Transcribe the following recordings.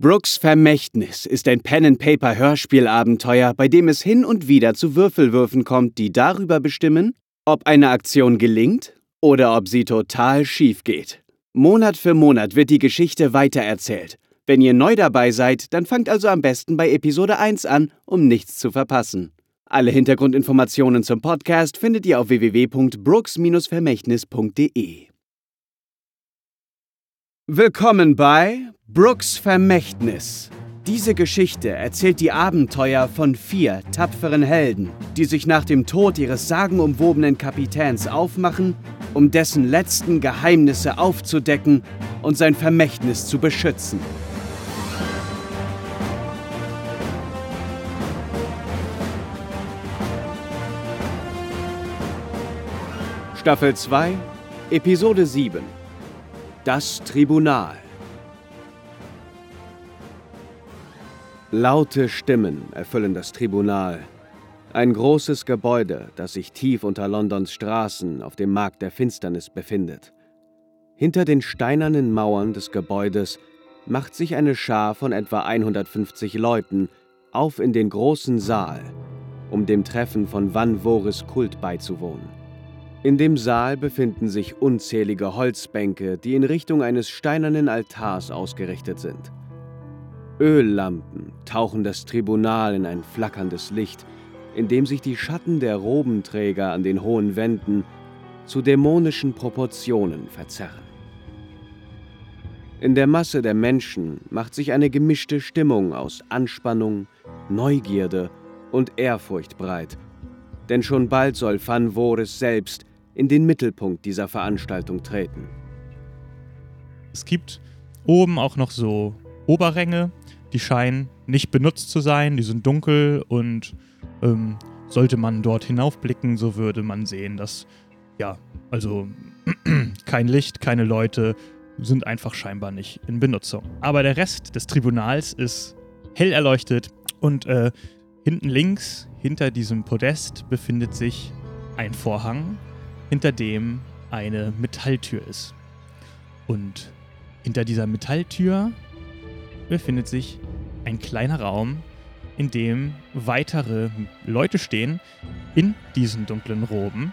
Brooks Vermächtnis ist ein Pen-and-Paper-Hörspielabenteuer, bei dem es hin und wieder zu Würfelwürfen kommt, die darüber bestimmen, ob eine Aktion gelingt oder ob sie total schief geht. Monat für Monat wird die Geschichte weitererzählt. Wenn ihr neu dabei seid, dann fangt also am besten bei Episode 1 an, um nichts zu verpassen. Alle Hintergrundinformationen zum Podcast findet ihr auf www.brooks-vermächtnis.de. Willkommen bei Brooks Vermächtnis. Diese Geschichte erzählt die Abenteuer von vier tapferen Helden, die sich nach dem Tod ihres sagenumwobenen Kapitäns aufmachen, um dessen letzten Geheimnisse aufzudecken und sein Vermächtnis zu beschützen. Staffel 2, Episode 7 Das Tribunal Laute Stimmen erfüllen das Tribunal. Ein großes Gebäude, das sich tief unter Londons Straßen auf dem Markt der Finsternis befindet. Hinter den steinernen Mauern des Gebäudes macht sich eine Schar von etwa 150 Leuten auf in den großen Saal, um dem Treffen von Van Voris Kult beizuwohnen. In dem Saal befinden sich unzählige Holzbänke, die in Richtung eines steinernen Altars ausgerichtet sind. Öllampen tauchen das Tribunal in ein flackerndes Licht, in dem sich die Schatten der Robenträger an den hohen Wänden zu dämonischen Proportionen verzerren. In der Masse der Menschen macht sich eine gemischte Stimmung aus Anspannung, Neugierde und Ehrfurcht breit, denn schon bald soll Van Voris selbst in den Mittelpunkt dieser Veranstaltung treten. Es gibt oben auch noch so Oberränge, die scheinen nicht benutzt zu sein, die sind dunkel und ähm, sollte man dort hinaufblicken, so würde man sehen, dass, ja, also kein Licht, keine Leute sind einfach scheinbar nicht in Benutzung. Aber der Rest des Tribunals ist hell erleuchtet und äh, hinten links, hinter diesem Podest, befindet sich ein Vorhang, hinter dem eine Metalltür ist. Und hinter dieser Metalltür befindet sich ein kleiner Raum, in dem weitere Leute stehen in diesen dunklen Roben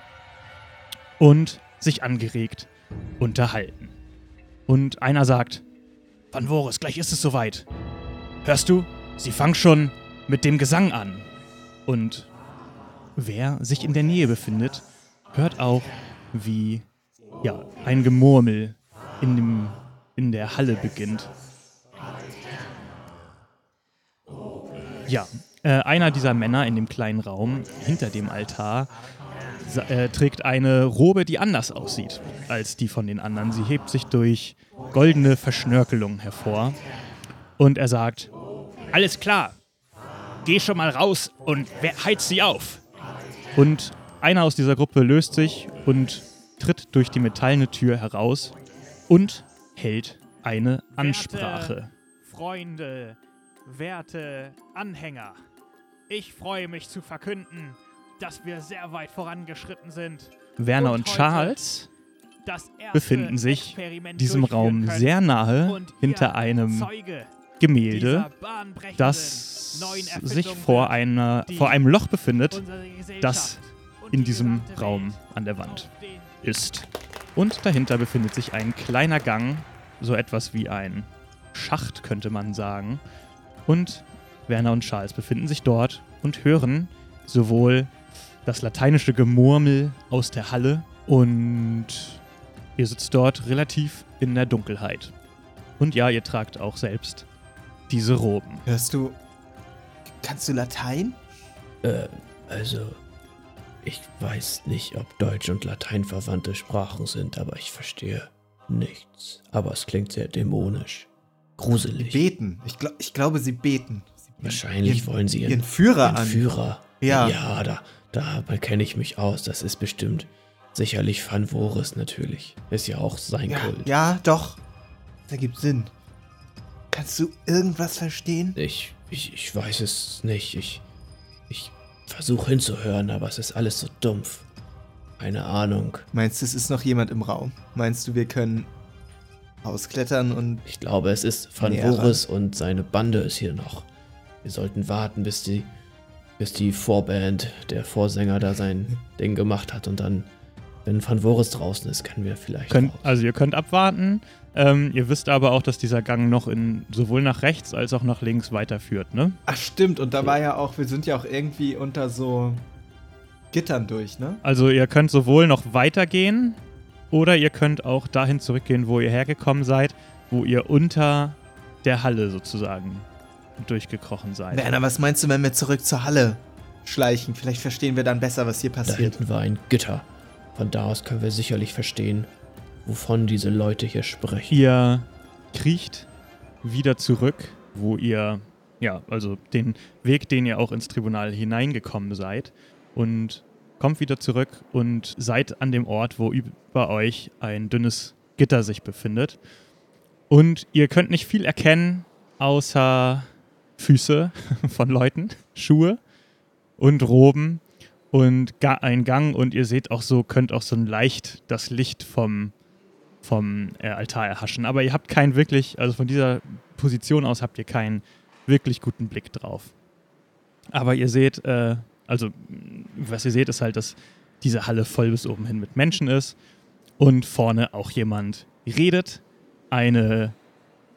und sich angeregt unterhalten. Und einer sagt, Van Voris, gleich ist es soweit. Hörst du? Sie fangen schon mit dem Gesang an. Und wer sich in der Nähe befindet, hört auch, wie ja, ein Gemurmel in, dem, in der Halle beginnt. Ja, äh, einer dieser Männer in dem kleinen Raum hinter dem Altar äh, trägt eine Robe, die anders aussieht als die von den anderen. Sie hebt sich durch goldene Verschnörkelungen hervor. Und er sagt: Alles klar, geh schon mal raus und heiz sie auf. Und einer aus dieser Gruppe löst sich und tritt durch die metallene Tür heraus und hält eine Ansprache. Werte Freunde, werte Anhänger, ich freue mich zu verkünden, dass wir sehr weit vorangeschritten sind. Werner und, und Charles befinden sich diesem Raum sehr nahe hinter einem Gemälde, das sich vor, einer, vor einem Loch befindet, das in diesem Raum an der Wand ist. Und dahinter befindet sich ein kleiner Gang, so etwas wie ein Schacht könnte man sagen. Und Werner und Charles befinden sich dort und hören sowohl das lateinische Gemurmel aus der Halle und ihr sitzt dort relativ in der Dunkelheit. Und ja, ihr tragt auch selbst diese Roben. Hörst du. Kannst du Latein? Äh, also. Ich weiß nicht, ob Deutsch und Latein verwandte Sprachen sind, aber ich verstehe nichts. Aber es klingt sehr dämonisch. Gruselig. Sie beten. Ich, glaub, ich glaube, sie beten. Sie Wahrscheinlich ihren, wollen sie ihren, ihren Führer ihren an. Führer. Ja. Ja, da, da kenne ich mich aus. Das ist bestimmt sicherlich Van Voris natürlich. Ist ja auch sein ja, Kult. Ja, doch. Das ergibt Sinn. Kannst du irgendwas verstehen? Ich, ich, ich weiß es nicht. Ich, ich versuche hinzuhören, aber es ist alles so dumpf. Keine Ahnung. Meinst du, es ist noch jemand im Raum? Meinst du, wir können ausklettern und Ich glaube, es ist Van. Voris und seine Bande ist hier noch. Wir sollten warten, bis die, bis die Vorband, der Vorsänger da sein Ding gemacht hat und dann, wenn Van Voris draußen ist, können wir vielleicht. Könnt, also ihr könnt abwarten. Ähm, ihr wisst aber auch, dass dieser Gang noch in sowohl nach rechts als auch nach links weiterführt, ne? Ach stimmt, und da war ja auch, wir sind ja auch irgendwie unter so Gittern durch, ne? Also ihr könnt sowohl noch weitergehen oder ihr könnt auch dahin zurückgehen, wo ihr hergekommen seid, wo ihr unter der Halle sozusagen durchgekrochen seid. Werner, was meinst du, wenn wir zurück zur Halle schleichen? Vielleicht verstehen wir dann besser, was hier da passiert. hinten war ein Gitter. Von da aus können wir sicherlich verstehen, wovon diese Leute hier sprechen. Ihr kriecht wieder zurück, wo ihr, ja, also den Weg, den ihr auch ins Tribunal hineingekommen seid und kommt wieder zurück und seid an dem Ort, wo über euch ein dünnes Gitter sich befindet. Und ihr könnt nicht viel erkennen, außer Füße von Leuten, Schuhe und Roben und ein Gang und ihr seht auch so, könnt auch so leicht das Licht vom vom äh, Altar erhaschen. Aber ihr habt keinen wirklich, also von dieser Position aus habt ihr keinen wirklich guten Blick drauf. Aber ihr seht, äh, also was ihr seht, ist halt, dass diese Halle voll bis oben hin mit Menschen ist und vorne auch jemand redet. Eine,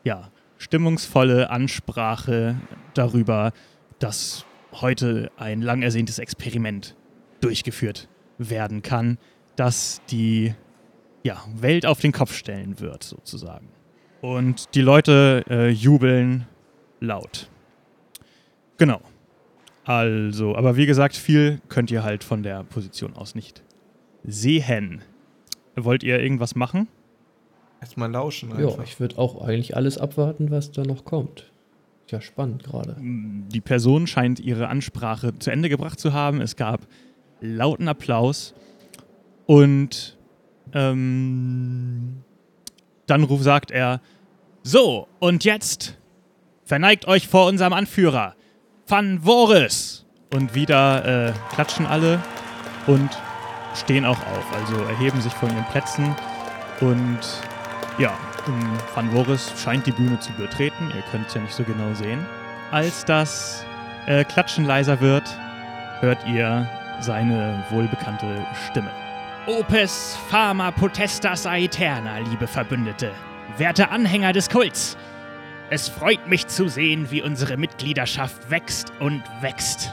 ja, stimmungsvolle Ansprache darüber, dass heute ein lang ersehntes Experiment durchgeführt werden kann, das die ja, Welt auf den Kopf stellen wird, sozusagen. Und die Leute äh, jubeln laut. Genau. Also, aber wie gesagt, viel könnt ihr halt von der Position aus nicht sehen. Wollt ihr irgendwas machen? Erstmal lauschen Ja, einfach. ich würde auch eigentlich alles abwarten, was da noch kommt. Ist ja spannend gerade. Die Person scheint ihre Ansprache zu Ende gebracht zu haben. Es gab lauten Applaus und ähm, dann ruf, sagt er: So, und jetzt verneigt euch vor unserem Anführer, Van Voris. Und wieder äh, klatschen alle und stehen auch auf, also erheben sich von ihren Plätzen und ja, Van Voris scheint die Bühne zu betreten. Ihr könnt es ja nicht so genau sehen. Als das äh, Klatschen leiser wird, hört ihr seine wohlbekannte Stimme. Opes Fama Potestas Aeterna, liebe Verbündete, werte Anhänger des Kults. Es freut mich zu sehen, wie unsere Mitgliedschaft wächst und wächst.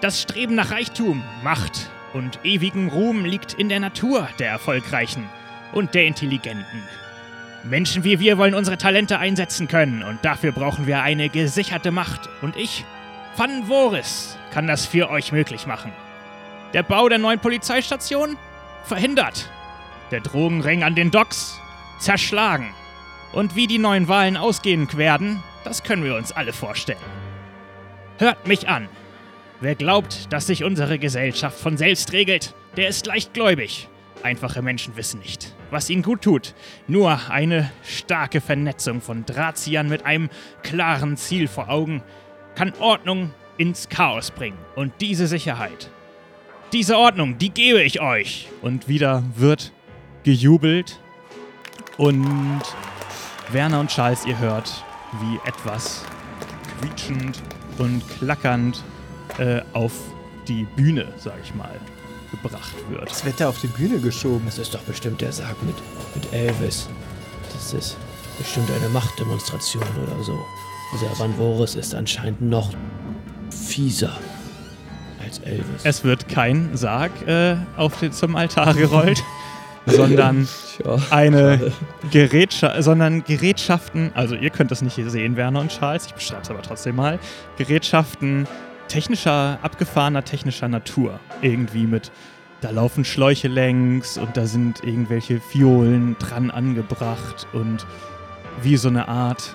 Das Streben nach Reichtum, Macht und ewigen Ruhm liegt in der Natur der Erfolgreichen und der Intelligenten. Menschen wie wir wollen unsere Talente einsetzen können und dafür brauchen wir eine gesicherte Macht. Und ich, Van Voris, kann das für euch möglich machen. Der Bau der neuen Polizeistation? Verhindert. Der Drogenring an den Docks? Zerschlagen. Und wie die neuen Wahlen ausgehen werden, das können wir uns alle vorstellen. Hört mich an. Wer glaubt, dass sich unsere Gesellschaft von selbst regelt, der ist leichtgläubig. Einfache Menschen wissen nicht, was ihnen gut tut. Nur eine starke Vernetzung von Drahtziehern mit einem klaren Ziel vor Augen kann Ordnung ins Chaos bringen. Und diese Sicherheit, diese Ordnung, die gebe ich euch. Und wieder wird gejubelt. Und Werner und Charles, ihr hört, wie etwas quietschend und klackernd äh, auf die Bühne, sag ich mal, gebracht wird. Das wird da auf die Bühne geschoben. Das ist doch bestimmt der Sarg mit, mit Elvis. Das ist bestimmt eine Machtdemonstration oder so. Dieser Van Voris ist anscheinend noch fieser als Elvis. Es wird kein Sarg äh, auf den, zum Altar gerollt, sondern Tja, eine schade. Gerätscha sondern Gerätschaften, also ihr könnt das nicht hier sehen, Werner und Charles, ich beschreibe es aber trotzdem mal, Gerätschaften technischer, abgefahrener technischer Natur. Irgendwie mit, da laufen Schläuche längs und da sind irgendwelche Violen dran angebracht und wie so eine Art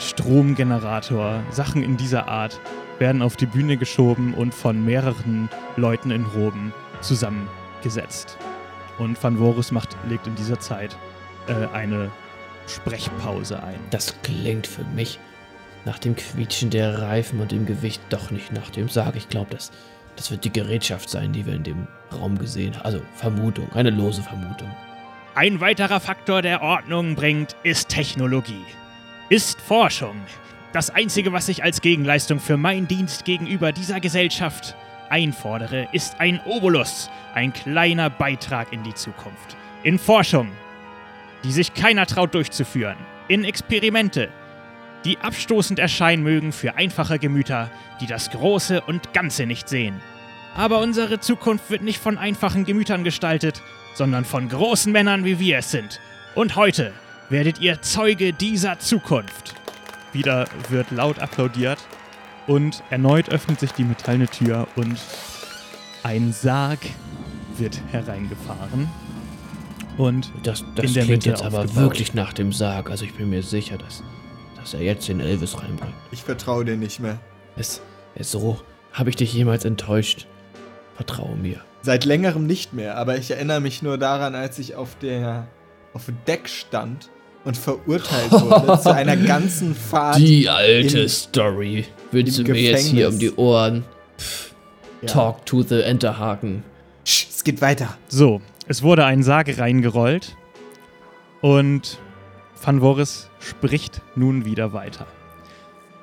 Stromgenerator, Sachen in dieser Art werden auf die Bühne geschoben und von mehreren Leuten in Roben zusammengesetzt. Und Van Voris macht, legt in dieser Zeit äh, eine Sprechpause ein. Das klingt für mich nach dem Quietschen der Reifen und dem Gewicht doch nicht nach dem Sarg. Ich glaube, das, das wird die Gerätschaft sein, die wir in dem Raum gesehen haben. Also Vermutung, eine lose Vermutung. Ein weiterer Faktor, der Ordnung bringt, ist Technologie. Ist Forschung. Das Einzige, was ich als Gegenleistung für meinen Dienst gegenüber dieser Gesellschaft einfordere, ist ein Obolus, ein kleiner Beitrag in die Zukunft. In Forschung, die sich keiner traut durchzuführen. In Experimente, die abstoßend erscheinen mögen für einfache Gemüter, die das Große und Ganze nicht sehen. Aber unsere Zukunft wird nicht von einfachen Gemütern gestaltet, sondern von großen Männern, wie wir es sind. Und heute werdet ihr Zeuge dieser Zukunft. Wieder wird laut applaudiert und erneut öffnet sich die metallene Tür und ein Sarg wird hereingefahren. Und Das, das In der klingt Mitte jetzt aber aufgebaut. wirklich nach dem Sarg. Also ich bin mir sicher, dass, dass er jetzt den Elvis reinbringt. Ich vertraue dir nicht mehr. Es, es so. Habe ich dich jemals enttäuscht? Vertraue mir. Seit längerem nicht mehr, aber ich erinnere mich nur daran, als ich auf der auf dem Deck stand und verurteilt wurde zu einer ganzen Fahrt. Die alte im- Story. Willst du mir jetzt hier um Gefängnis. die Ohren? Ja. Talk to the Enterhaken. Sch, es geht weiter. so, es wurde ein Sarg reingerollt und Van Voris spricht nun wieder weiter.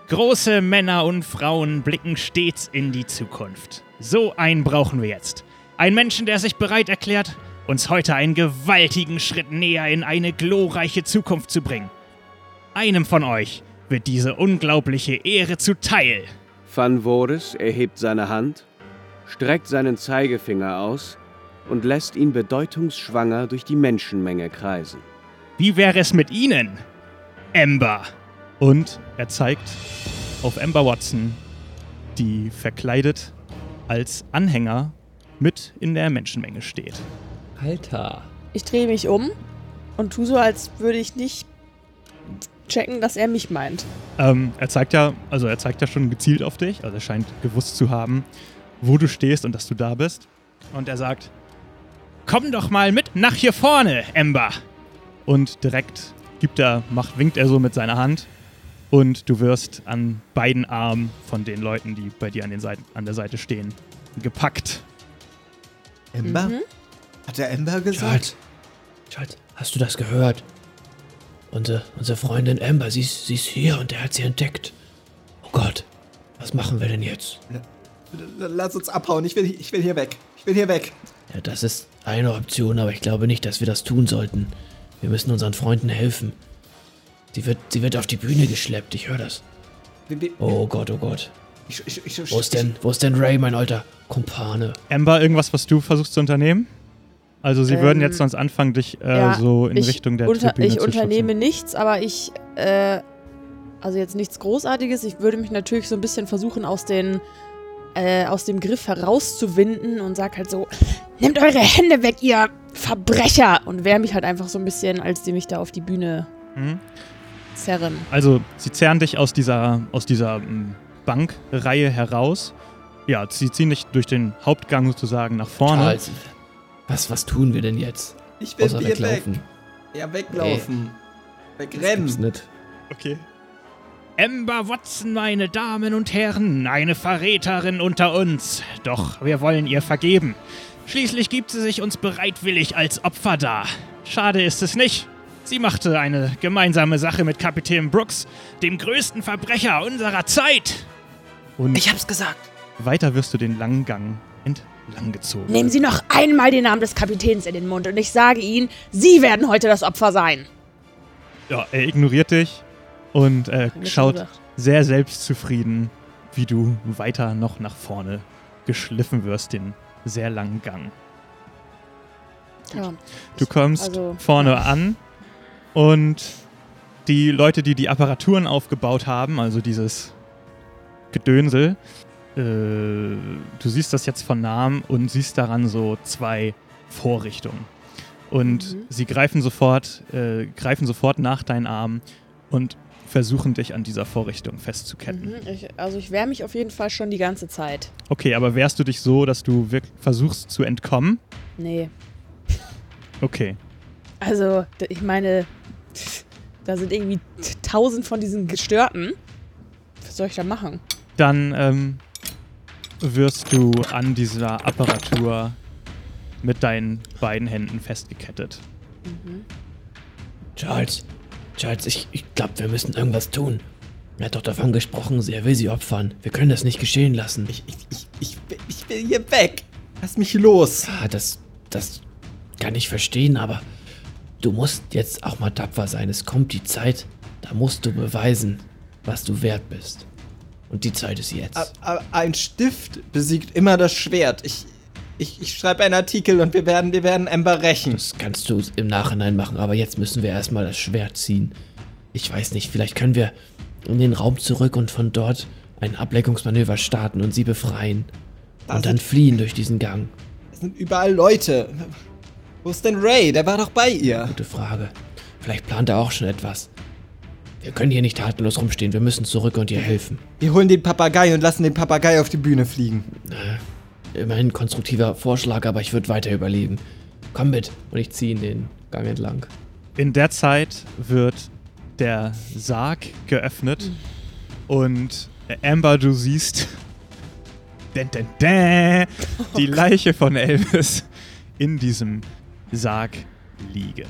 Große Männer und Frauen blicken stets in die Zukunft. So einen brauchen wir jetzt. Ein Menschen, der sich bereit erklärt, uns heute einen gewaltigen Schritt näher in eine glorreiche Zukunft zu bringen. Einem von euch wird diese unglaubliche Ehre zuteil. Van Voris erhebt seine Hand, streckt seinen Zeigefinger aus und lässt ihn bedeutungsschwanger durch die Menschenmenge kreisen. Wie wäre es mit Ihnen, Ember? Und er zeigt auf Amber Watson, die verkleidet als Anhänger mit in der Menschenmenge steht. Alter. Ich drehe mich um und tu so, als würde ich nicht checken, dass er mich meint. Ähm, er zeigt ja, also er zeigt ja schon gezielt auf dich, also er scheint gewusst zu haben, wo du stehst und dass du da bist. Und er sagt: Komm doch mal mit nach hier vorne, Ember. Und direkt gibt er, macht, winkt er so mit seiner Hand und du wirst an beiden Armen von den Leuten, die bei dir an, den Seiten, an der Seite stehen, gepackt. Ember? Mhm. Hat der Ember gesagt? Charles. Charles, hast du das gehört? Unsere, unsere Freundin Amber, sie ist, sie ist hier und er hat sie entdeckt. Oh Gott, was machen wir denn jetzt? Lass uns abhauen. Ich will, ich will hier weg. Ich will hier weg. Ja, das ist eine Option, aber ich glaube nicht, dass wir das tun sollten. Wir müssen unseren Freunden helfen. Sie wird, sie wird auf die Bühne geschleppt, ich höre das. Oh Gott, oh Gott. Ich, ich, ich, Wo ist denn, wo ist denn Ray, mein alter Kumpane? Amber, irgendwas, was du versuchst zu unternehmen? Also sie Ähm, würden jetzt sonst anfangen, dich äh, ja, so in ich Richtung der unter, Tribüne Ich zu unternehme schubsen. nichts, aber ich, äh, also jetzt nichts Großartiges. Ich würde mich natürlich so ein bisschen versuchen, aus den, äh, aus dem Griff herauszuwinden und sag halt so, nehmt eure Hände weg, ihr Verbrecher! Und wehr mich halt einfach so ein bisschen, als die mich da auf die Bühne Mhm. zerren. Also sie zerren dich aus dieser, aus dieser m, Bankreihe heraus. Ja, sie ziehen dich durch den Hauptgang sozusagen nach vorne. Charles, was, was tun wir denn jetzt? ich will Außer hier weg. weglaufen. Ja, weglaufen. Das gibt's Wegrennen. nicht. Okay. Ember Watson, meine Damen und Herren, eine Verräterin unter uns. Doch wir wollen ihr vergeben. Schließlich gibt sie sich uns bereitwillig als Opfer dar. Schade ist es nicht. Sie machte eine gemeinsame Sache mit Kapitän Brooks, dem größten Verbrecher unserer Zeit. Und Ich hab's gesagt. weiter wirst du den langen Gang entlang gezogen. Nehmen Sie noch einmal den Namen des Kapitäns in den Mund und ich sage Ihnen, Sie werden heute das Opfer sein. Ja, er ignoriert dich und äh, schaut sehr selbstzufrieden, wie du weiter noch nach vorne geschliffen wirst, den sehr langen Gang. Ja. Du kommst Also, vorne an und die Leute, die die Apparaturen aufgebaut haben, also dieses Gedönsel, äh, du siehst das jetzt von Namen und siehst daran so zwei Vorrichtungen. Und Mhm. sie greifen sofort, äh, greifen sofort nach deinen Arm und versuchen dich an dieser Vorrichtung festzuketten. Mhm, ich, also ich wehre mich auf jeden Fall schon die ganze Zeit. Okay, aber wehrst du dich so, dass du wirklich versuchst zu entkommen? Nee. Okay. Also, ich meine, da sind irgendwie tausend von diesen Gestörten. Was soll ich da machen? Dann ähm, wirst du an dieser Apparatur mit deinen beiden Händen festgekettet. Charles, Charles, ich, ich glaube, wir müssen irgendwas tun. Er hat doch davon gesprochen, er will sie opfern. Wir können das nicht geschehen lassen. Ich, ich, ich, ich, will- ich will hier weg. Lass mich los. Ja, das, das kann ich verstehen, aber du musst jetzt auch mal tapfer sein. Es kommt die Zeit, da musst du beweisen, was du wert bist. Und die Zeit ist jetzt. Ein Stift besiegt immer das Schwert. Ich, ich, ich schreibe einen Artikel und wir werden, wir werden Amber rächen. Das kannst du im Nachhinein machen, aber jetzt müssen wir erstmal das Schwert ziehen. Ich weiß nicht, vielleicht können wir in den Raum zurück und von dort ein Ablenkungsmanöver starten und sie befreien. Da Und dann fliehen durch diesen Gang. Es sind überall Leute. Wo ist denn Ray? Der war doch bei ihr. Gute Frage. Vielleicht plant er auch schon etwas. Wir können hier nicht tatenlos rumstehen, wir müssen zurück und ihr helfen. Wir holen den Papagei und lassen den Papagei auf die Bühne fliegen. Immerhin ein konstruktiver Vorschlag, aber ich würde weiter überlegen. Komm mit. Und ich ziehe ihn den Gang entlang. In der Zeit wird der Sarg geöffnet und Amber, du siehst dän, dän, dän, die Leiche von Elvis in diesem Sarg liegen.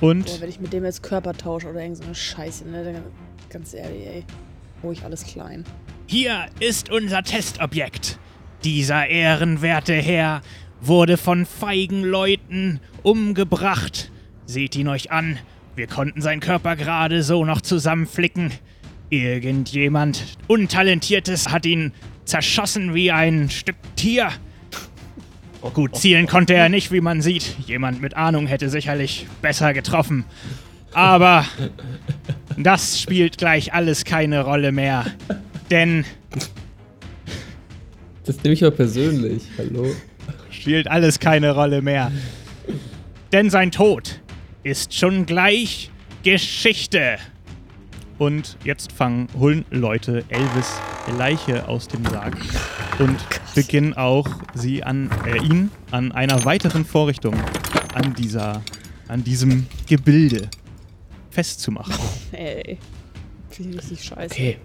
Und Boah, wenn ich mit dem jetzt Körper tausche oder irgend so eine Scheiße, ne? Dann, ganz ehrlich, ey. Ruhig alles klein. Hier ist unser Testobjekt. Dieser ehrenwerte Herr wurde von feigen Leuten umgebracht. Seht ihn euch an. Wir konnten seinen Körper gerade so noch zusammenflicken. Irgendjemand Untalentiertes hat ihn zerschossen wie ein Stück Tier. Gut, zielen konnte er nicht, wie man sieht. Jemand mit Ahnung hätte sicherlich besser getroffen. Aber das spielt gleich alles keine Rolle mehr. Denn Das nehme ich mal persönlich. Hallo? spielt alles keine Rolle mehr. Denn sein Tod ist schon gleich Geschichte. Und jetzt fangen, holen Leute Elvis Leiche aus dem Sarg und beginnen auch sie an äh, ihn an einer weiteren Vorrichtung an dieser an diesem Gebilde festzumachen. Ey. Finde ich richtig scheiße. Okay.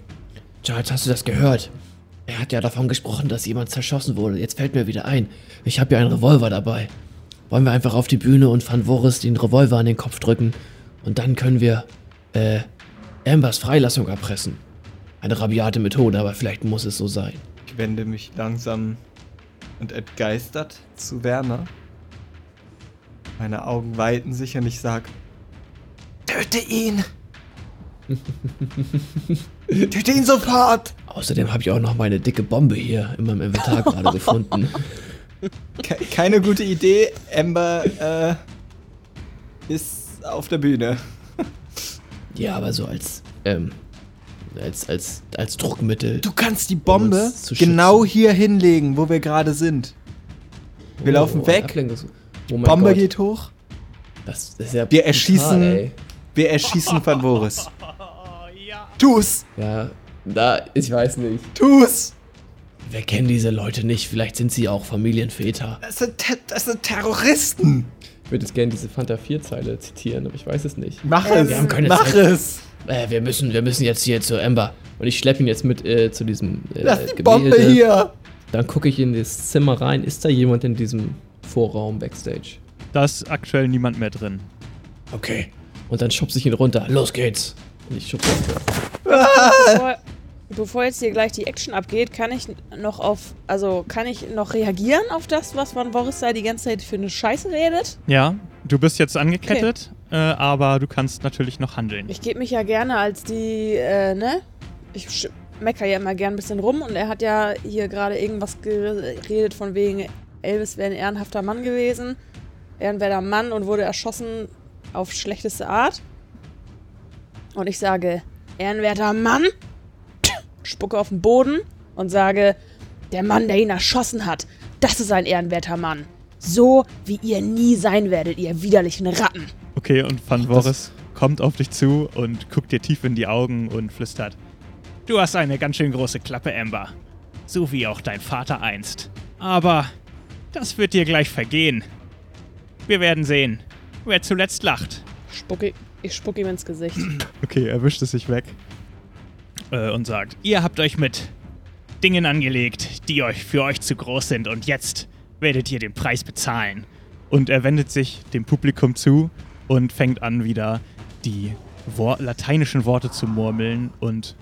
Charles, hast du das gehört? Er hat ja davon gesprochen, dass jemand zerschossen wurde. Jetzt fällt mir wieder ein. Ich habe ja einen Revolver dabei. Wollen wir einfach auf die Bühne und Van Voris den Revolver an den Kopf drücken? Und dann können wir, äh, Ambers Freilassung erpressen. Eine rabiate Methode, aber vielleicht muss es so sein. Ich wende mich langsam und entgeistert zu Werner. Meine Augen weiten sich und ich sag: Töte ihn! Töte ihn sofort! Außerdem habe ich auch noch meine dicke Bombe hier in meinem Inventar gerade gefunden. Ke keine gute Idee. Amber äh, ist auf der Bühne. Ja, aber so als, ähm, als, als, als Druckmittel. Du kannst die Bombe zu genau hier hinlegen, wo wir gerade sind. Wir laufen Oh, weg. Ablenkungs- Oh Bombe Gott. geht hoch. Das ist ja Wir brutal, erschießen- ey. Wir erschießen Van Boris. Tu's! Ja, da, ich weiß nicht. Tu's! Wir kennen diese Leute nicht. Vielleicht sind sie auch Familienväter. Das sind, das sind Terroristen! Ich würde jetzt gerne diese Fanta 4-Zeile zitieren, aber ich weiß es nicht. Mach es! wir haben keine Mach Zeit. es! Äh, wir müssen, wir müssen jetzt hier zu Amber. Und ich schleppe ihn jetzt mit äh, zu diesem äh, Lass die Gemälde. Bombe hier! Dann gucke ich in das Zimmer rein. Ist da jemand in diesem Vorraum Backstage? Da ist aktuell niemand mehr drin. Okay. Und dann schubse ich ihn runter. Los geht's. Und ich schubse ihn. Bevor, bevor jetzt hier gleich die Action abgeht, kann ich noch auf, also kann ich noch reagieren auf das, was Van Boris da die ganze Zeit für eine Scheiße redet? Ja, du bist jetzt angekettet, äh, aber du kannst natürlich noch handeln. Ich gebe mich ja gerne als die, äh, ne? Ich sch- mecker ja immer gern ein bisschen rum und er hat ja hier gerade irgendwas geredet von wegen, Elvis wäre ein ehrenhafter Mann gewesen. Ehrenwerter Mann und wurde erschossen auf schlechteste Art. Und ich sage, ehrenwerter Mann, spucke auf den Boden und sage, der Mann, der ihn erschossen hat, das ist ein ehrenwerter Mann. So wie ihr nie sein werdet, ihr widerlichen Ratten. Okay, und Van Voris kommt auf dich zu und guckt dir tief in die Augen und flüstert. Du hast eine ganz schön große Klappe, Amber. So wie auch dein Vater einst. Aber das wird dir gleich vergehen. Wir werden sehen, wer zuletzt lacht. Spucke, ich spucke ihm ins Gesicht. Okay, er wischt es sich weg. Äh, und sagt, ihr habt euch mit Dingen angelegt, die euch für euch zu groß sind und jetzt werdet ihr den Preis bezahlen. und er wendet sich dem Publikum zu und fängt an wieder die Wor lateinischen Worte zu murmeln und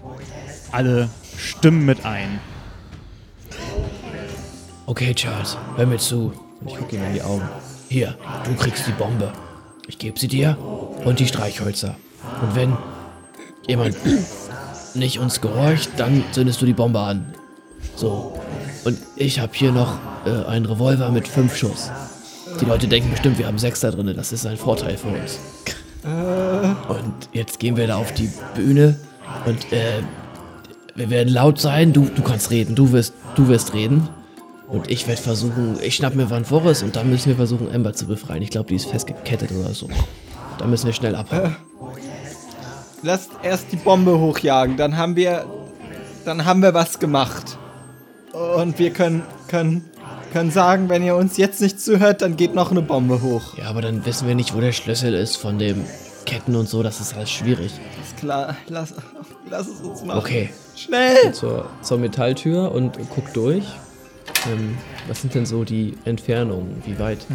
alle stimmen mit ein. Okay, Charles, hör mir zu. Ich gucke ihm in die Augen. Hier, du kriegst die Bombe. Ich gebe sie dir und die Streichhölzer. Und wenn jemand nicht uns gehorcht, dann zündest du die Bombe an. So. Und ich habe hier noch äh, einen Revolver mit fünf Schuss. Die Leute denken bestimmt, wir haben sechs da drin. Das ist ein Vorteil für uns. Und jetzt gehen wir da auf die Bühne und äh, wir werden laut sein. Du, du kannst reden. Du wirst, du wirst reden. Und ich werde versuchen, ich schnapp mir Van Forest und dann müssen wir versuchen, Amber zu befreien. Ich glaube, die ist festgekettet oder so. Da müssen wir schnell abhauen. Lasst erst die Bombe hochjagen, dann haben wir. Dann haben wir was gemacht. Und wir können, können, können sagen, wenn ihr uns jetzt nicht zuhört, dann geht noch eine Bombe hoch. Ja, aber dann wissen wir nicht, wo der Schlüssel ist von dem Ketten und so. Das ist alles schwierig. Ist klar, lass, lass es uns machen. Okay. Schnell! zur, zur Metalltür und guck durch. Ähm, was sind denn so die Entfernungen? Wie weit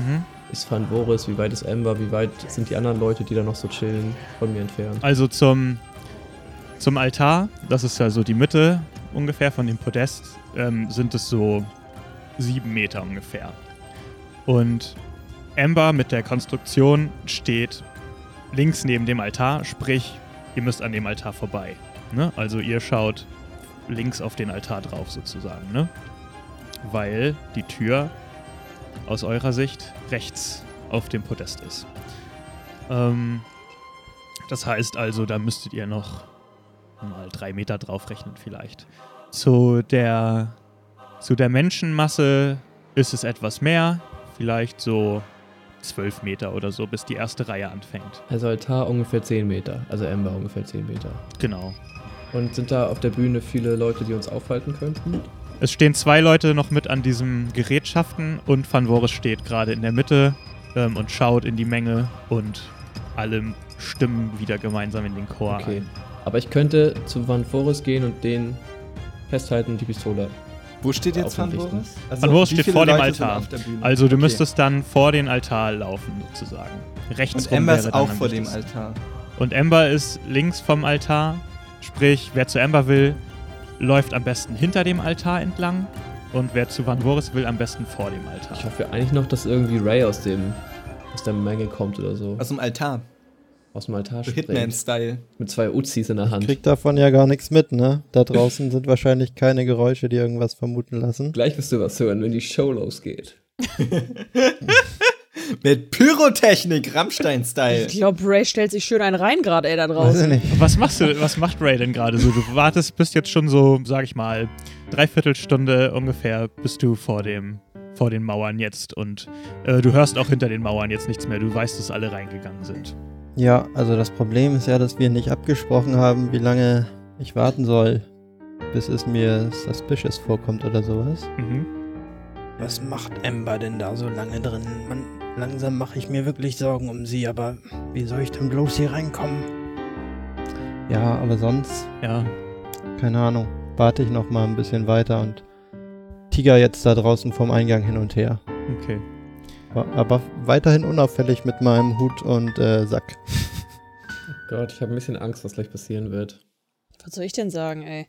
ist Van Voris? Wie weit ist Amber? Wie weit sind die anderen Leute, die da noch so chillen, von mir entfernt? Also zum, zum Altar, das ist ja so die Mitte ungefähr von dem Podest, ähm, sind es so sieben Meter ungefähr. Und Amber mit der Konstruktion steht links neben dem Altar, sprich, ihr müsst an dem Altar vorbei. Ne? Also ihr schaut links auf den Altar drauf sozusagen, ne? Weil die Tür aus eurer Sicht rechts auf dem Podest ist. Ähm, das heißt also, da müsstet ihr noch mal drei Meter draufrechnen vielleicht. Zu der, zu der Menschenmasse ist es etwas mehr, vielleicht so zwölf Meter oder so, bis die erste Reihe anfängt. Also Altar ungefähr 10 Meter. Also Amber ungefähr 10 Meter. Genau. Und sind da auf der Bühne viele Leute, die uns aufhalten könnten? Es stehen zwei Leute noch mit an diesem Gerätschaften und Van Voris steht gerade in der Mitte ähm, und schaut in die Menge und alle stimmen wieder gemeinsam in den Chor Okay. ein. Aber ich könnte zu Van Forest gehen und den festhalten und die Pistole. Wo steht jetzt Van. Boris? Also, Van Boris wie steht vor dem Leute sind Altar. Also du Okay. müsstest dann vor den Altar laufen sozusagen. Rechts Und wäre ist auch vor dem. Altar. Und Amber ist links vom Altar. Sprich, wer zu Amber will, läuft am besten hinter dem Altar entlang. Und wer zu Van Voris will, am besten vor dem Altar. Ich hoffe eigentlich noch, dass irgendwie Ray aus dem aus der Menge kommt oder so. Aus dem Altar. Aus dem Altar So. Hitman-Style. Mit zwei Uzis in der Hand. Krieg davon ja gar nichts mit, ne? Da draußen sind wahrscheinlich keine Geräusche, die irgendwas vermuten lassen. Gleich wirst du was hören, wenn die Show losgeht. Mit Pyrotechnik, Rammstein-Style. Ich glaube, Ray stellt sich schön einen rein gerade, ey, da Weiß ich draußen. nicht. Was machst du, was macht Ray denn gerade so? Du wartest, bist jetzt schon so, sag ich mal, dreiviertel Stunde ungefähr bist du vor dem, vor den Mauern jetzt und äh, du hörst auch hinter den Mauern jetzt nichts mehr. Du weißt, dass alle reingegangen sind. Ja, also das Problem ist ja, dass wir nicht abgesprochen haben, wie lange ich warten soll, bis es mir suspicious vorkommt oder sowas. Mhm. Was macht Ember denn da so lange drin? Man, langsam mache ich mir wirklich Sorgen um sie, aber wie soll ich denn bloß hier reinkommen? Ja, aber sonst, Ja. keine Ahnung, warte ich noch mal ein bisschen weiter und tiger jetzt da draußen vom Eingang hin und her. Okay. Aber, weiterhin unauffällig mit meinem Hut und äh, Sack. Gott, ich habe ein bisschen Angst, was gleich passieren wird. Was soll ich denn sagen, ey?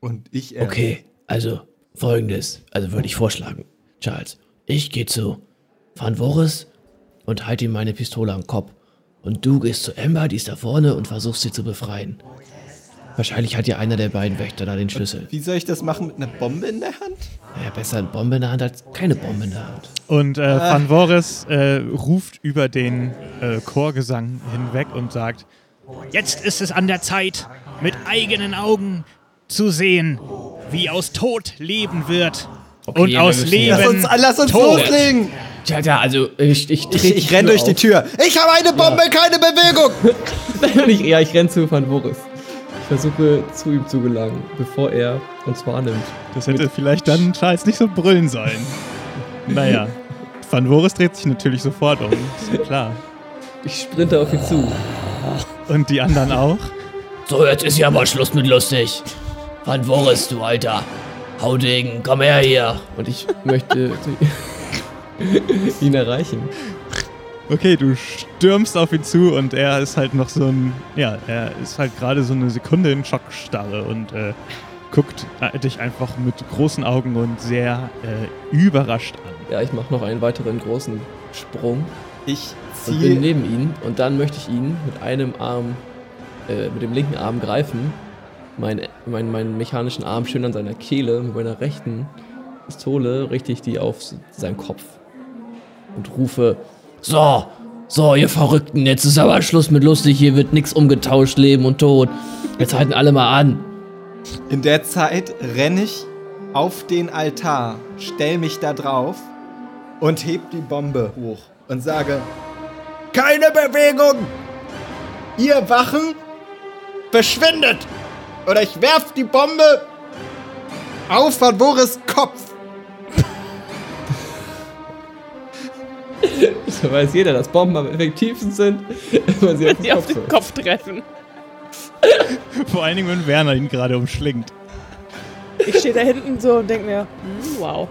Und ich Okay, also folgendes. Also würde ich vorschlagen, Charles. Ich gehe zu Van Voris und halte ihm meine Pistole am Kopf. Und du gehst zu Amber, die ist da vorne, und versuchst sie zu befreien. Wahrscheinlich hat ja einer der beiden Wächter da den Schlüssel. Wie soll ich das machen mit einer Bombe in der Hand? Ja, besser eine Bombe in der Hand als keine Bombe in der Hand. Und äh, Van Voris äh, ruft über den äh, Chorgesang hinweg und sagt, Jetzt ist es an der Zeit, mit eigenen Augen zu sehen, wie aus Tod Leben wird. Und ja, aus Leben. ja- Lass uns, lass uns loslegen! Tja, tja, also ich, ich, Ich, ich renn durch die Tür. Ich habe eine Bombe, keine Bewegung! ich, ja, ich renn zu Van Boris. Ich versuche zu ihm zu gelangen, bevor er uns wahrnimmt. das hätte vielleicht dann Charles nicht so brüllen sollen. naja. Van Voris dreht sich natürlich sofort um, ist ja klar. Ich sprinte auf ihn zu. Und die anderen auch. So, jetzt ist ja mal Schluss mit lustig. Van Voris, du Alter. Haudegen, komm her hier. Und ich möchte ihn erreichen. Okay, du stürmst auf ihn zu und er ist halt noch so ein, ja, er ist halt gerade so eine Sekunde in Schockstarre und äh, guckt äh, dich einfach mit großen Augen und sehr äh, überrascht an. Ja, ich mache noch einen weiteren großen Sprung Ich und bin ziehe. neben ihn und dann möchte ich ihn mit einem Arm, äh, mit dem linken Arm greifen, meinen mein, meinen mechanischen Arm schön an seiner Kehle, mit meiner rechten Pistole richte ich die auf seinen Kopf und rufe, so, so, ihr Verrückten, jetzt ist aber Schluss mit lustig, hier wird nichts umgetauscht, Leben und Tod. Jetzt halten alle mal an. In der Zeit renne ich auf den Altar, stell mich da drauf und heb die Bombe hoch und sage: Keine Bewegung! Ihr Wachen, verschwindet! Oder ich werf die Bombe auf Van Boris Kopf! So weiß jeder, dass Bomben am effektivsten sind, wenn sie auf den Die auf Kopf den. Kopf treffen. Vor allen Dingen, wenn Werner ihn gerade umschlingt. Ich stehe da hinten so und denke mir, hm, wow.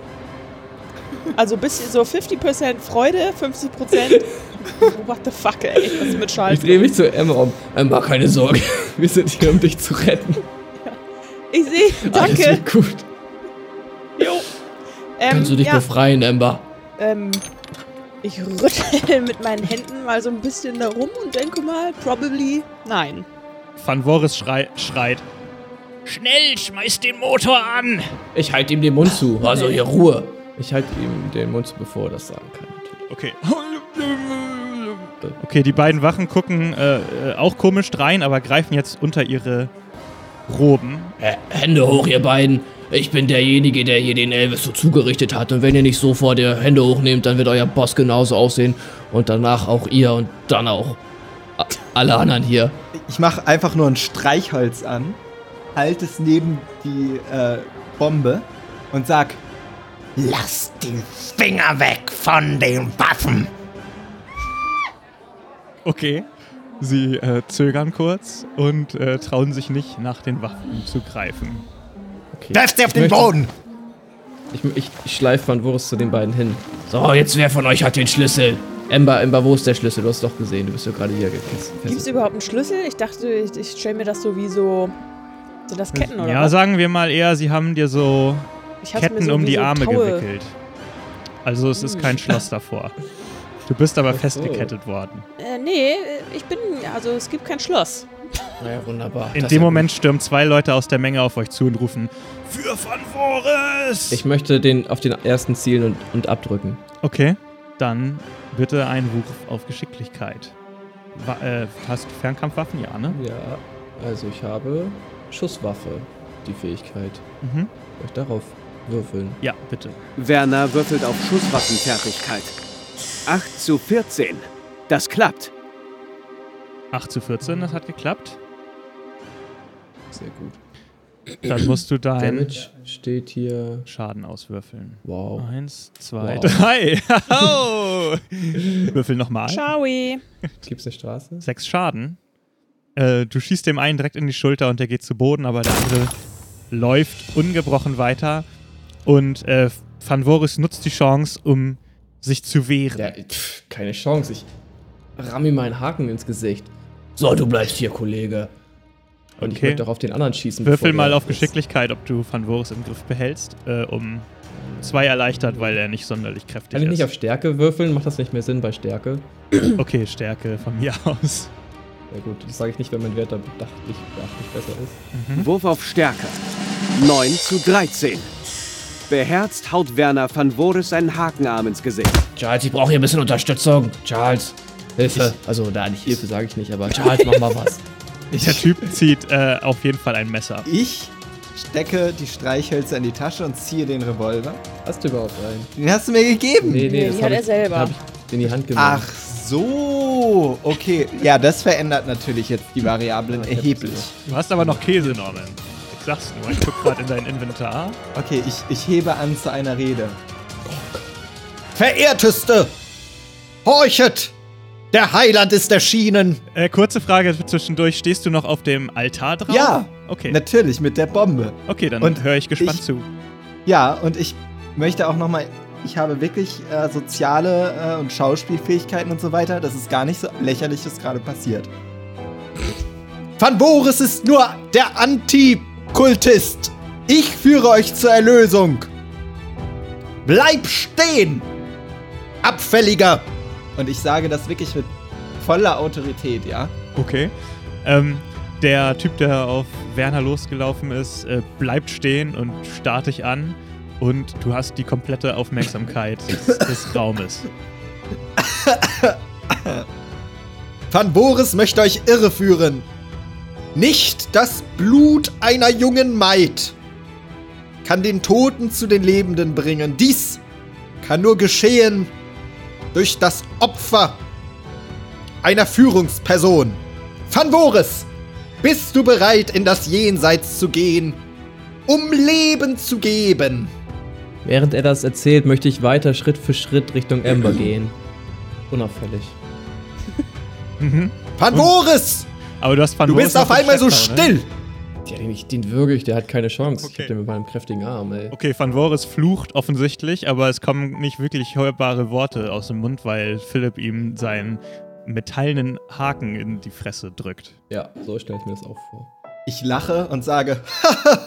Also bisschen so 50% Freude, 50% what the fuck, ey, was ist mit Ich Scheiße? drehe mich zu Emma um. Emma, keine Sorge, wir sind hier, um dich zu retten. Ich sehe, Alles danke. wird gut. Jo. Ähm, Kannst du dich ja, befreien, Ember? ähm, ich rüttel mit meinen Händen mal so ein bisschen da rum und denke mal, probably nein. Van Voris schrei schreit. Schnell, schmeiß den Motor an! Ich halte ihm den Mund zu. Also hier Ruhe. Ich halte ihm den Mund zu, bevor er das sagen kann. natürlich. Okay. Okay, die beiden Wachen gucken äh, äh, auch komisch rein, aber greifen jetzt unter ihre Roben. Äh, Hände hoch, ihr beiden. Ich bin derjenige, der hier den Elvis so zugerichtet hat. Und wenn ihr nicht sofort die Hände hochnehmt, dann wird euer Boss genauso aussehen. Und danach auch ihr und dann auch alle anderen hier. Ich mache einfach nur ein Streichholz an, halte es neben die äh, Bombe und sag: Lass die Finger weg von den Waffen. Okay. Sie äh, zögern kurz und äh, trauen sich nicht, nach den Waffen zu greifen. Okay. Werft sie auf Ich den Boden. Ich, ich, ich schleife Van Wurst zu den beiden hin. So, jetzt wer von euch hat den Schlüssel? Ember, Ember, wo ist der Schlüssel? Du hast doch gesehen. Du bist ja gerade hier gekisst. Gibt es überhaupt einen Schlüssel? Ich dachte, ich, ich stelle mir das so wie so. Sind das Ketten oder ja, was? sagen wir mal eher, sie haben dir so Ketten so um die Arme Taue. gewickelt. Also es ist Hm. kein Schloss davor. Du bist aber festgekettet worden. Äh, nee, ich bin. Also es gibt kein Schloss. Naja, wunderbar. In Das dem ja Moment stürmen zwei Leute aus der Menge auf euch zu und rufen Für Van Voris! gut. Ich möchte den auf den ersten zielen und, und abdrücken. Okay, dann bitte ein Wurf auf Geschicklichkeit. Wa äh, hast du Fernkampfwaffen? Ja, ne? Ja, also ich habe Schusswaffe, die Fähigkeit. Mhm. Soll ich darauf würfeln? Ja, bitte. Werner würfelt auf Schusswaffenfertigkeit. 8 zu 14. Das klappt. 8 zu 14, das hat geklappt. Sehr gut. Dann musst du deinen Damage steht hier. Schaden auswürfeln. Wow. Eins, zwei, Wow. drei. Oh. Würfel nochmal. Ciao. Gibt's eine Straße? Sechs Schaden. Äh, du schießt dem einen direkt in die Schulter und der geht zu Boden, aber der andere läuft ungebrochen weiter. Und äh, Van Voris nutzt die Chance, um sich zu wehren. Ja, pff, keine Chance. Ich ramm ihm meinen Haken ins Gesicht. So, du bleibst hier, Kollege. Und ich Okay. möchte auch auf den anderen schießen. Würfel mal auf ist. Geschicklichkeit, ob du Van Voris im Griff behältst, äh, um zwei erleichtert, weil er nicht sonderlich kräftig Kann ich ist. nicht auf Stärke würfeln? Macht das nicht mehr Sinn bei Stärke? okay, Stärke von mir aus. Ja gut, das sage ich nicht, wenn mein Wert da bedachtlich, beachtlich besser ist. Wurf auf Stärke. 9 zu 13. Beherzt haut Werner van Voris seinen Hakenarm ins Gesicht. Charles, ich brauche hier ein bisschen Unterstützung. Charles, Hilfe. also, da nicht Hilfe sage ich nicht, aber Charles, mach mal was. Der Typ zieht äh, auf jeden Fall ein Messer. Ich stecke die Streichhölzer in die Tasche und ziehe den Revolver. hast du überhaupt einen? Den hast du mir gegeben. Nee, Nee, das die hab hat er ich, selber. Hab ich in die Hand genommen. Ach so, okay. Ja, das verändert natürlich jetzt die Variablen ich erheblich. Du hast aber noch Käse, Norman. Ich sag's nur, ich guck gerade in dein Inventar. Okay, ich, ich hebe an zu einer Rede. Verehrteste! Horchet! Der Heiland ist erschienen! Äh, kurze Frage zwischendurch. Stehst du noch auf dem Altar drauf? Ja, Okay, natürlich, mit der Bombe. okay dann Und höre ich gespannt ich- zu. Ja, und ich möchte auch nochmal ich habe wirklich äh, soziale äh, und Schauspielfähigkeiten und so weiter. Das ist gar nicht so lächerlich, was gerade passiert. Van Boris ist nur der Antikultist. Ich führe euch zur Erlösung. Bleib stehen! Abfälliger! Und ich sage das wirklich mit voller Autorität, ja? Okay. Ähm, der Typ, der auf Werner losgelaufen ist, äh, bleibt stehen und starrt dich an. Und du hast die komplette Aufmerksamkeit des, des Raumes. Van Boris möchte euch irreführen. Nicht das Blut einer jungen Maid kann den Toten zu den Lebenden bringen. Dies kann nur geschehen durch das Opfer einer Führungsperson. Van Boris, bist du bereit, in das Jenseits zu gehen, um Leben zu geben? Während er das erzählt, möchte ich weiter Schritt für Schritt Richtung Amber gehen. Unauffällig. Mhm. Van Boris, Aber du hast Van du bist auf einmal so ne? still. Ja, den, ich- den würge ich, der hat keine Chance. Ich Okay. hab den mit meinem kräftigen Arm, ey. Okay, Van Voris flucht offensichtlich, aber es kommen nicht wirklich hörbare Worte aus dem Mund, weil Philipp ihm seinen metallenen Haken in die Fresse drückt. Ja, so stelle ich mir das auch vor. Ich lache und sage,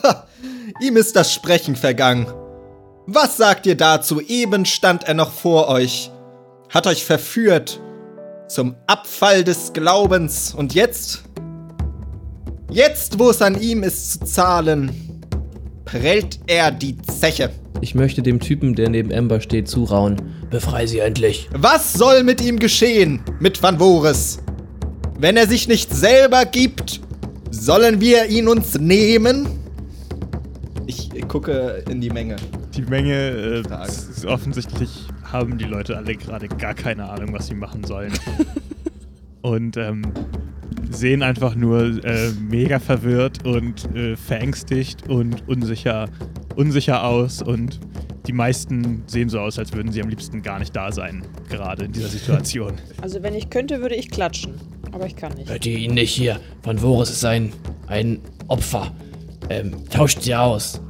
ihm ist das Sprechen vergangen. Was sagt ihr dazu? Eben stand er noch vor euch, hat euch verführt zum Abfall des Glaubens und jetzt, jetzt, wo es an ihm ist zu zahlen, prellt er die Zeche. Ich möchte dem Typen, der neben Amber steht, zurauen. Befrei sie endlich. Was soll mit ihm geschehen, mit Van Voris? Wenn er sich nicht selber gibt, sollen wir ihn uns nehmen? Ich gucke in die Menge. Die Menge, äh, ist offensichtlich haben die Leute alle gerade gar keine Ahnung, was sie machen sollen. und ähm, sehen einfach nur äh, mega verwirrt und äh, verängstigt und unsicher, unsicher aus und die meisten sehen so aus, als würden sie am liebsten gar nicht da sein, gerade in dieser Situation. Also wenn ich könnte, würde ich klatschen. Aber ich kann nicht. Hört ihr ihn nicht hier? Van Voris ist ein, ein Opfer. Ähm, tauscht sie aus.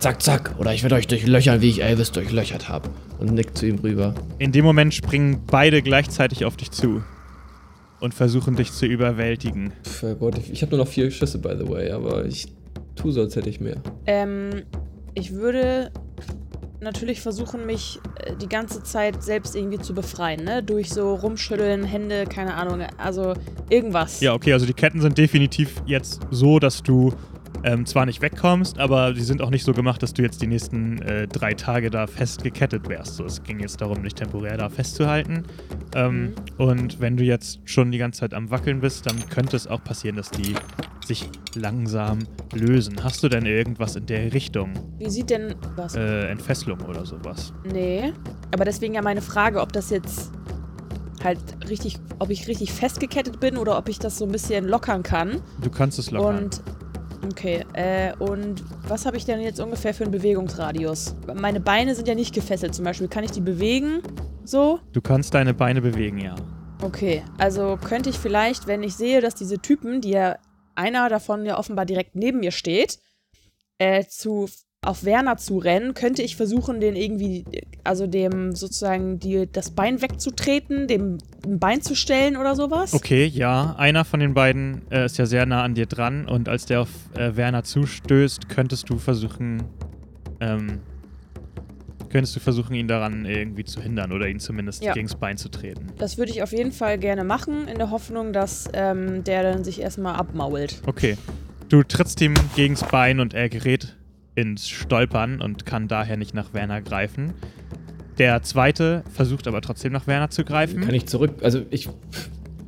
Zack, zack. Oder ich werde euch durchlöchern, wie ich Elvis durchlöchert habe. Und nickt zu ihm rüber. In dem Moment springen beide gleichzeitig auf dich zu und versuchen dich zu überwältigen. Pff, Gott, ich, ich habe nur noch vier Schüsse, by the way, aber ich tu so, als hätte ich mehr. Ähm, ich würde natürlich versuchen, mich äh, die ganze Zeit selbst irgendwie zu befreien, ne? Durch so rumschütteln, Hände, keine Ahnung, also irgendwas. Ja, okay, also die Ketten sind definitiv jetzt so, dass du ähm, zwar nicht wegkommst, aber sie sind auch nicht so gemacht, dass du jetzt die nächsten äh, drei Tage da festgekettet wärst. So, es ging jetzt darum, dich temporär da festzuhalten. Ähm, Und wenn du jetzt schon die ganze Zeit am Wackeln bist, dann könnte es auch passieren, dass die sich langsam lösen. Hast du denn irgendwas in der Richtung? Wie sieht denn was? Äh, Entfesselung oder sowas? Nee. Aber deswegen ja meine Frage, ob das jetzt halt richtig, ob ich richtig festgekettet bin oder ob ich das so ein bisschen lockern kann. Du kannst es lockern. Und okay, äh, und was habe ich denn jetzt ungefähr für einen Bewegungsradius? Meine Beine sind ja nicht gefesselt zum Beispiel. Kann ich die bewegen? So? du kannst deine Beine bewegen, ja. Okay, also könnte ich vielleicht, wenn ich sehe, dass diese Typen, die ja einer davon ja offenbar direkt neben mir steht, äh, zu auf Werner zu rennen, könnte ich versuchen, den irgendwie, also dem sozusagen die, das Bein wegzutreten, dem ein Bein zu stellen oder sowas. Okay, ja. Einer von den beiden äh, ist ja sehr nah an dir dran und als der auf äh, Werner zustößt, könntest du versuchen, ähm, könntest du versuchen, ihn daran irgendwie zu hindern oder ihn zumindest Ja. gegens Bein zu treten. Das würde ich auf jeden Fall gerne machen, in der Hoffnung, dass ähm, der dann sich erstmal abmault. Okay. Du trittst ihm gegens Bein und er gerät ins Stolpern und kann daher nicht nach Werner greifen. Der zweite versucht aber trotzdem nach Werner zu greifen. Kann ich zurück. Also ich.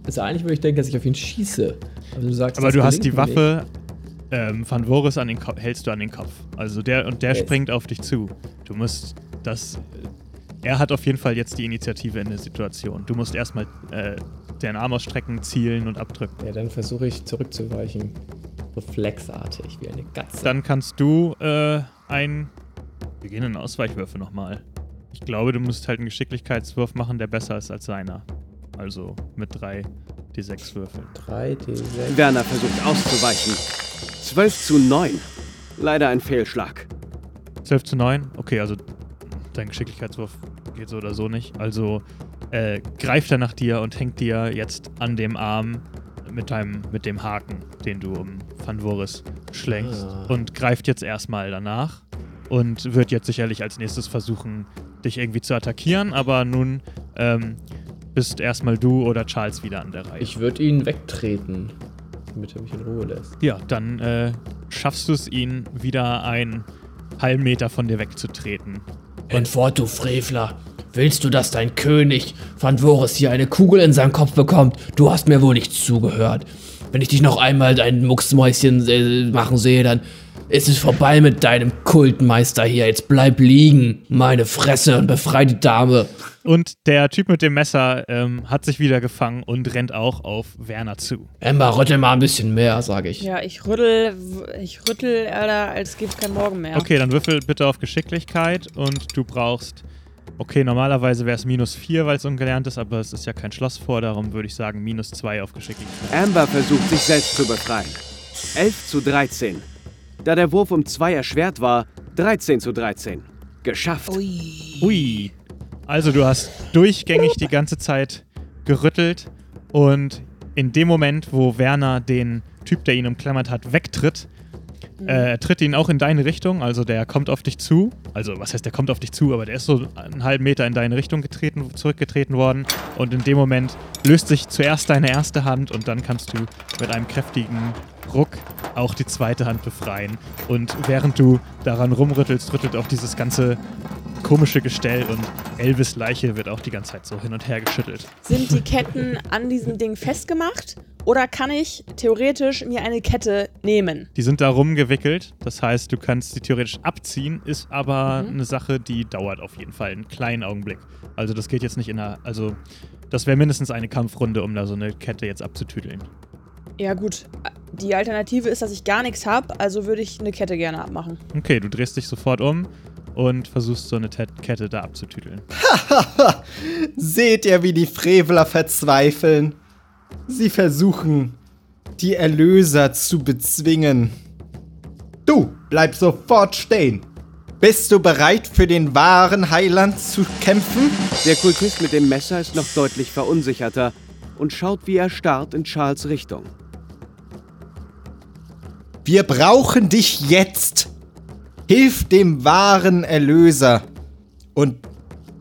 Also eigentlich würde ich denken, dass ich auf ihn schieße. Aber du sagst, Aber du hast die Waffe ähm, von Voris an den Kopf, hältst du an den Kopf. Also der und der Yes. springt auf dich zu. Du musst das. Er hat auf jeden Fall jetzt die Initiative in der Situation. Du musst erstmal äh, den Arm ausstrecken, zielen und abdrücken. Ja, dann versuche ich zurückzuweichen. Reflexartig, wie eine Katze. Dann kannst du äh, ein. Wir gehen in Ausweichwürfe nochmal. Ich glaube, du musst halt einen Geschicklichkeitswurf machen, der besser ist als seiner. Also mit drei D6 Würfeln. 3D6. Werner versucht auszuweichen. 12 zu 9. Leider ein Fehlschlag. 12 zu 9? Okay, also dein Geschicklichkeitswurf geht so oder so nicht. Also äh, greift er nach dir und hängt dir jetzt an dem Arm mit, deinem, mit dem Haken, den du um Fanvoris schlängst. Ah. Und greift jetzt erstmal danach und wird jetzt sicherlich als nächstes versuchen, dich irgendwie zu attackieren. Aber nun ähm, bist erstmal du oder Charles wieder an der Reihe. Ich würde ihn wegtreten, damit er mich in Ruhe lässt. Ja, dann äh, schaffst du es, ihn wieder einen halben Meter von dir wegzutreten. Entfort, du Frevler. Willst du, dass dein König Van Voris hier eine Kugel in seinen Kopf bekommt? Du hast mir wohl nicht zugehört. Wenn ich dich noch einmal ein Mucksmäuschen äh, machen sehe, dann ist es vorbei mit deinem Kultmeister hier. Jetzt bleib liegen, meine Fresse, und befrei die Dame. Und der Typ mit dem Messer ähm, hat sich wieder gefangen und rennt auch auf Werner zu. Emma, rüttel mal ein bisschen mehr, sage ich. Ja, ich rüttel, ich rüttel, Alter, als gibt's kein Morgen mehr. Okay, dann würfel bitte auf Geschicklichkeit und du brauchst. Okay, normalerweise wäre es minus 4, weil es ungelernt ist, aber es ist ja kein Schloss vor, darum würde ich sagen minus 2 auf Geschicklichkeit. Amber versucht sich selbst zu befreien. 11 zu 13. Da der Wurf um 2 erschwert war, 13 zu 13. Geschafft. Ui. Also du hast durchgängig die ganze Zeit gerüttelt und in dem Moment, wo Werner den Typ, der ihn umklammert hat, wegtritt, äh, tritt ihn auch in deine Richtung, also der kommt auf dich zu. Also, was heißt, der kommt auf dich zu, aber der ist so einen halben Meter in deine Richtung getreten, zurückgetreten worden. Und in dem Moment löst sich zuerst deine erste Hand und dann kannst du mit einem kräftigen Ruck auch die zweite Hand befreien. Und während du daran rumrüttelst, rüttelt auch dieses ganze komische Gestell und Elvis Leiche wird auch die ganze Zeit so hin und her geschüttelt. Sind die Ketten an diesem Ding festgemacht? Oder kann ich theoretisch mir eine Kette nehmen? Die sind da rumgewickelt, das heißt, du kannst sie theoretisch abziehen, ist aber eine Sache, die dauert auf jeden Fall einen kleinen Augenblick. Also das geht jetzt nicht in einer, also das wäre mindestens eine Kampfrunde, um da so eine Kette jetzt abzutüdeln. Ja, gut. Die Alternative ist, dass ich gar nichts habe, also würde ich eine Kette gerne abmachen. Okay, du drehst dich sofort um und versuchst so eine Tet- Kette da abzutüdeln. Seht ihr, wie die Freveler verzweifeln? Sie versuchen, die Erlöser zu bezwingen. Du, bleib sofort stehen. Bist du bereit, für den wahren Heiland zu kämpfen? Der Kultist mit dem Messer ist noch deutlich verunsicherter und schaut wie erstarrt in Charles Richtung. Wir brauchen dich jetzt. Hilf dem wahren Erlöser und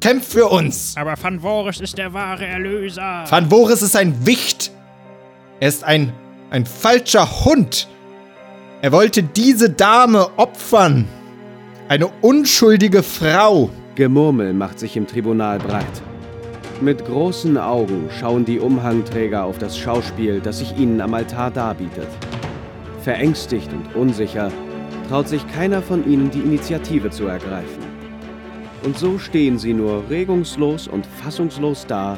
kämpf für uns. Aber Van Voris ist der wahre Erlöser. Van Voris ist ein Wicht. Er ist ein, ein falscher Hund. Er wollte diese Dame opfern. Eine unschuldige Frau. Gemurmel macht sich im Tribunal breit. Mit großen Augen schauen die Umhangträger auf das Schauspiel, das sich ihnen am Altar darbietet. Verängstigt und unsicher traut sich keiner von ihnen die Initiative zu ergreifen. Und so stehen sie nur regungslos und fassungslos da,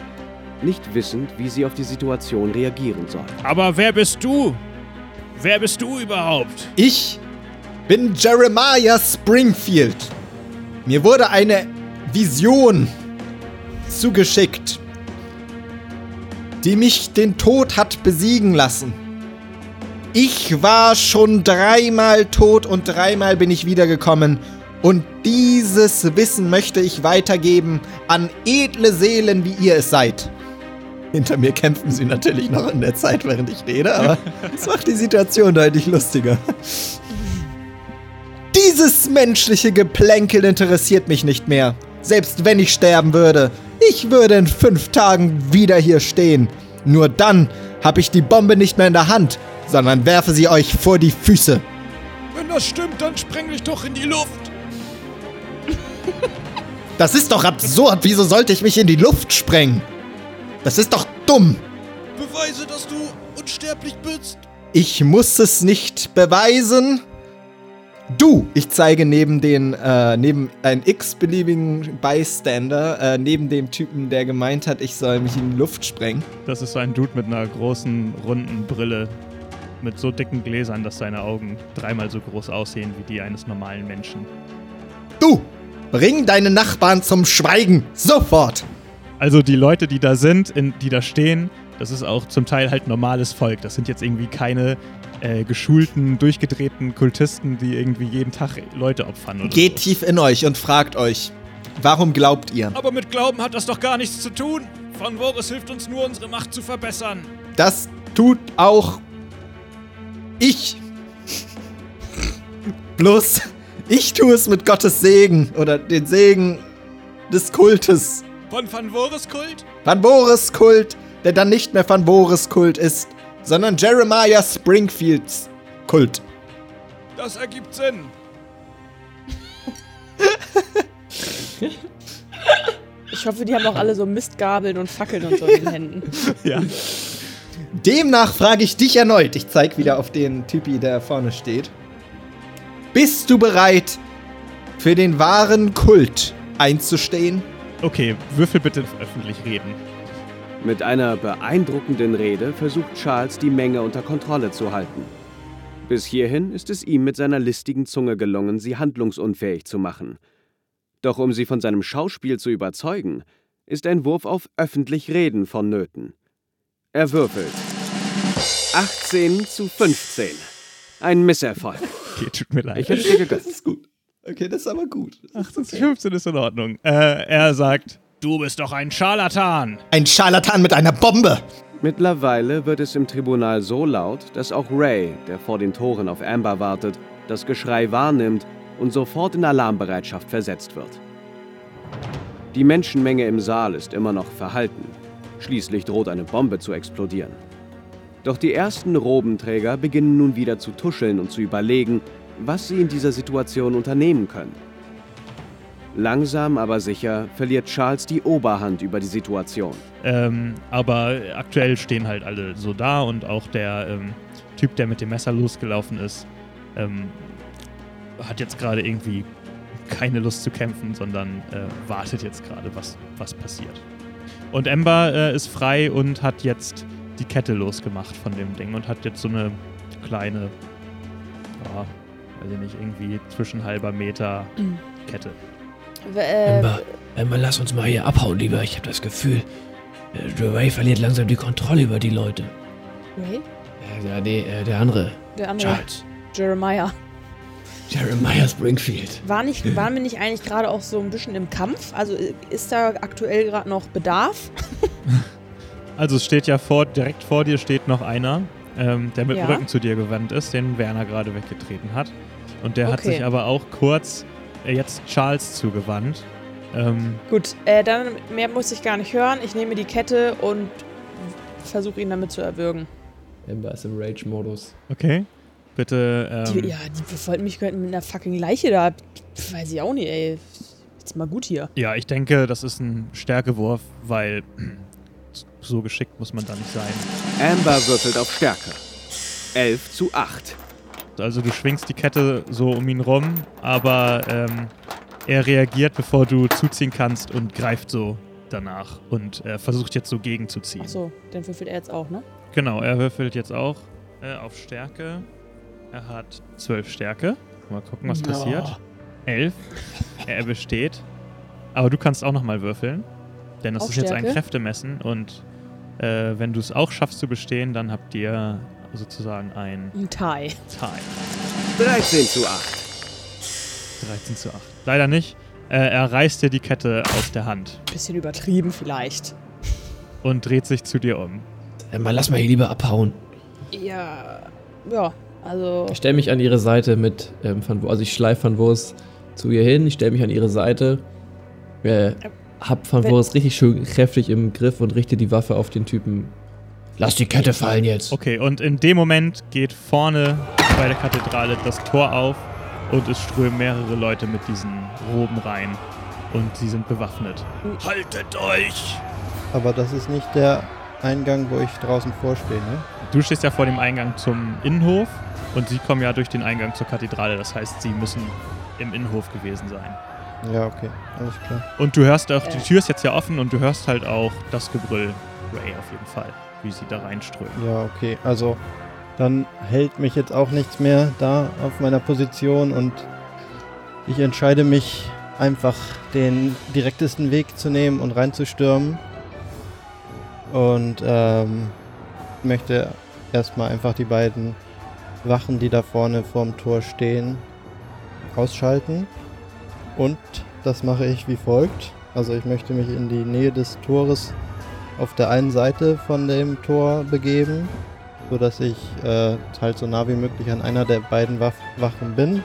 nicht wissend, wie sie auf die Situation reagieren sollen. Aber wer bist du? Wer bist du überhaupt? Ich bin Jeremiah Springfield. Mir wurde eine Vision zugeschickt, die mich den Tod hat besiegen lassen. Ich war schon dreimal tot und dreimal bin ich wiedergekommen. Und dieses Wissen möchte ich weitergeben an edle Seelen, wie ihr es seid. Hinter mir kämpfen sie natürlich noch in der Zeit, während ich rede, aber es macht die Situation deutlich lustiger. Dieses menschliche Geplänkel interessiert mich nicht mehr. Selbst wenn ich sterben würde, ich würde in fünf Tagen wieder hier stehen. Nur dann habe ich die Bombe nicht mehr in der Hand, sondern werfe sie euch vor die Füße. Wenn das stimmt, dann spreng dich doch in die Luft. Das ist doch absurd. Wieso sollte ich mich in die Luft sprengen? Das ist doch dumm. Beweise, dass du unsterblich bist. Ich muss es nicht beweisen. Du, ich zeige neben den, äh, neben einen x-beliebigen Bystander, äh, neben dem Typen, der gemeint hat, ich soll mich in die Luft sprengen. Das ist so ein Dude mit einer großen, runden Brille. Mit so dicken Gläsern, dass seine Augen dreimal so groß aussehen wie die eines normalen Menschen. Du, bring deine Nachbarn zum Schweigen. Sofort. Also die Leute, die da sind, in, die da stehen, das ist auch zum Teil halt normales Volk. Das sind jetzt irgendwie keine äh, geschulten, durchgedrehten Kultisten, die irgendwie jeden Tag Leute opfern. Oder Geht so. tief in euch und fragt euch, Warum glaubt ihr? Aber mit Glauben hat das doch gar nichts zu tun. Von Voris hilft uns nur, unsere Macht zu verbessern. Das tut auch ich. Bloß ich tue es mit Gottes Segen oder den Segen des Kultes. Von Van Voris Kult? Van Boris Kult, der dann nicht mehr Van Boris Kult ist, sondern Jeremiah Springfields Kult. Das ergibt Sinn. Ich hoffe, die haben auch alle so Mistgabeln und Fackeln und so in den Händen. Ja. Demnach frage ich dich erneut. Ich zeig wieder auf den Typi, der vorne steht. Bist du bereit, für den wahren Kult einzustehen? Okay, würfel bitte öffentlich reden. Mit einer beeindruckenden Rede versucht Charles, die Menge unter Kontrolle zu halten. Bis hierhin ist es ihm mit seiner listigen Zunge gelungen, sie handlungsunfähig zu machen. Doch um sie von seinem Schauspiel zu überzeugen, ist ein Wurf auf öffentlich Reden vonnöten. Er würfelt. 18 zu 15. Ein Misserfolg. Okay, tut mir leid. Ich hätte dir gegönnt. Das ist gut. Okay, das ist aber gut. 18 zu 15 ist in Ordnung. Äh, er sagt, Du bist doch ein Scharlatan. Ein Scharlatan mit einer Bombe. Mittlerweile wird es im Tribunal so laut, dass auch Ray, der vor den Toren auf Amber wartet, das Geschrei wahrnimmt und sofort in Alarmbereitschaft versetzt wird. Die Menschenmenge im Saal ist immer noch verhalten. Schließlich droht eine Bombe zu explodieren. Doch die ersten Robenträger beginnen nun wieder zu tuscheln und zu überlegen, was sie in dieser Situation unternehmen können. Langsam aber sicher verliert Charles die Oberhand über die Situation. ähm, aber aktuell stehen halt alle so da und auch der ähm, Typ, der mit dem Messer losgelaufen ist, ähm, hat jetzt gerade irgendwie keine Lust zu kämpfen, sondern äh, wartet jetzt gerade, was, was passiert. Und Ember äh, ist frei und hat jetzt die Kette losgemacht von dem Ding und hat jetzt so eine kleine, ja, weiß ich nicht, irgendwie zwischen halber Meter Kette. W- Äh, Ember, Ember, lass uns mal hier abhauen, lieber. Ich habe das Gefühl, äh, Ray verliert langsam die Kontrolle über die Leute. Ray? Äh, ja, nee, äh, der andere. Der andere. Charles. Jeremiah. Jeremiah Springfield. War nicht, waren wir nicht eigentlich gerade auch so ein bisschen im Kampf? Also äh, ist da aktuell gerade noch Bedarf? Also es steht ja vor, direkt vor dir steht noch einer, ähm, der mit Ja. dem Rücken zu dir gewandt ist, den Werner gerade weggetreten hat. Und der hat Okay. sich aber auch kurz äh, jetzt Charles zugewandt. Ähm, Gut, äh, dann mehr muss ich gar nicht hören. Ich nehme die Kette und versuche ihn damit zu erwürgen. Ember ist im Rage-Modus. okay. Bitte. Ähm, Die, ja, die wollten mich mit einer fucking Leiche da. Weiß ich auch nicht, ey. Jetzt mal gut hier. ja, ich denke, das ist ein Stärkewurf, weil so geschickt muss man da nicht sein. Amber würfelt auf Stärke. 11 zu 8. Also du schwingst die Kette so um ihn rum, aber ähm, er reagiert, bevor du zuziehen kannst und greift so danach und äh, versucht jetzt so gegenzuziehen. Achso, den würfelt er jetzt auch, ne? Genau, er würfelt jetzt auch äh, auf Stärke. Er hat 12 Stärke. Mal gucken, was passiert. 11. Er besteht. Aber du kannst auch nochmal würfeln. Denn das Auf ist jetzt ein? Kräftemessen. Und äh, wenn du es auch schaffst zu bestehen, dann habt ihr sozusagen ein Ein Thai. Tie. 13 zu 8. 13 zu 8. Leider nicht. Äh, er reißt dir die Kette aus der Hand Bisschen übertrieben vielleicht. und dreht sich zu dir um. Ember, lass mal hier lieber abhauen. Ja. Ja, also. Ich stelle mich an ihre Seite mit ähm, Van also ich schleife Van Wurst zu ihr hin, ich stelle mich an ihre Seite, äh, hab Van Wurst richtig schön kräftig im Griff und richte die Waffe auf den Typen. Lass die Kette fallen jetzt. Okay, und in dem Moment geht vorne bei der Kathedrale das Tor auf und es strömen mehrere Leute mit diesen Roben rein. Und sie sind bewaffnet. Haltet euch! Aber das ist nicht der Eingang, wo ich draußen vorstehe, ne? Du stehst ja vor dem Eingang zum Innenhof und sie kommen ja durch den Eingang zur Kathedrale. Das heißt, sie müssen im Innenhof gewesen sein. Ja, okay. Alles klar. Und du hörst auch, die. Tür ist jetzt ja offen und du hörst halt auch das Gebrüll Ray auf jeden Fall, wie sie da reinströmen. Ja, okay. Also, dann hält mich jetzt auch nichts mehr da auf meiner Position und ich entscheide mich einfach den direktesten Weg zu nehmen und reinzustürmen. Und ähm, möchte erstmal einfach die beiden Wachen, die da vorne vorm Tor stehen, ausschalten und das mache ich wie folgt. Also ich möchte mich in die Nähe des Tores auf der einen Seite von dem Tor begeben, sodass ich äh, halt so nah wie möglich an einer der beiden Waff Wachen bin.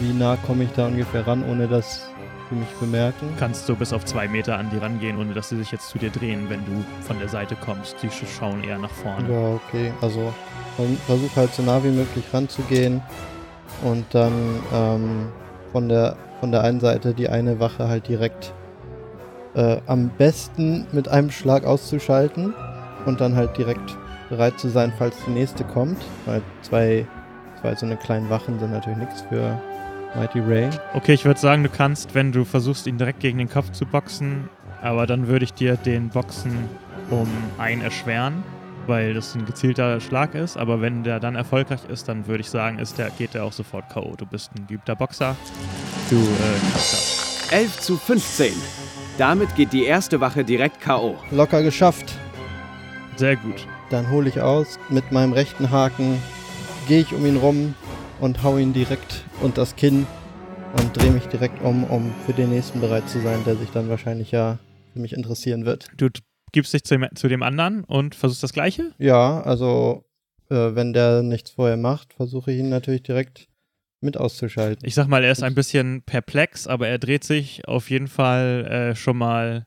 Wie nah komme ich da ungefähr ran, ohne dass sie mich bemerken? Kannst du bis auf zwei Meter an die rangehen, ohne dass sie sich jetzt zu dir drehen, wenn du von der Seite kommst. Die sch- schauen eher nach vorne. Ja, okay. Also man versucht halt so nah wie möglich ranzugehen und dann ähm, von der von der einen Seite die eine Wache halt direkt äh, am besten mit einem Schlag auszuschalten und dann halt direkt bereit zu sein, falls die nächste kommt. Weil zwei, zwei so eine kleinen Wachen sind natürlich nichts für Mighty Ray. Okay, ich würde sagen, du kannst, wenn du versuchst, ihn direkt gegen den Kopf zu boxen, aber dann würde ich dir den Boxen um ein erschweren, weil das ein gezielter Schlag ist. Aber wenn der dann erfolgreich ist, dann würde ich sagen, ist der, geht der auch sofort K.O. Du bist ein geübter Boxer. Du äh, kannst das. 11 zu 15. Damit geht die erste Wache direkt K.O. Locker geschafft. Sehr gut. Dann hole ich aus mit meinem rechten Haken, gehe ich um ihn rum und hau ihn direkt unter das Kinn und drehe mich direkt um, um für den nächsten bereit zu sein, der sich dann wahrscheinlich ja für mich interessieren wird. Du gibst dich zu dem, zu dem anderen und versuchst das Gleiche? Ja, also äh, wenn der nichts vorher macht, versuche ich ihn natürlich direkt mit auszuschalten. Ich sag mal, er ist ein bisschen perplex, aber er dreht sich auf jeden Fall äh, schon mal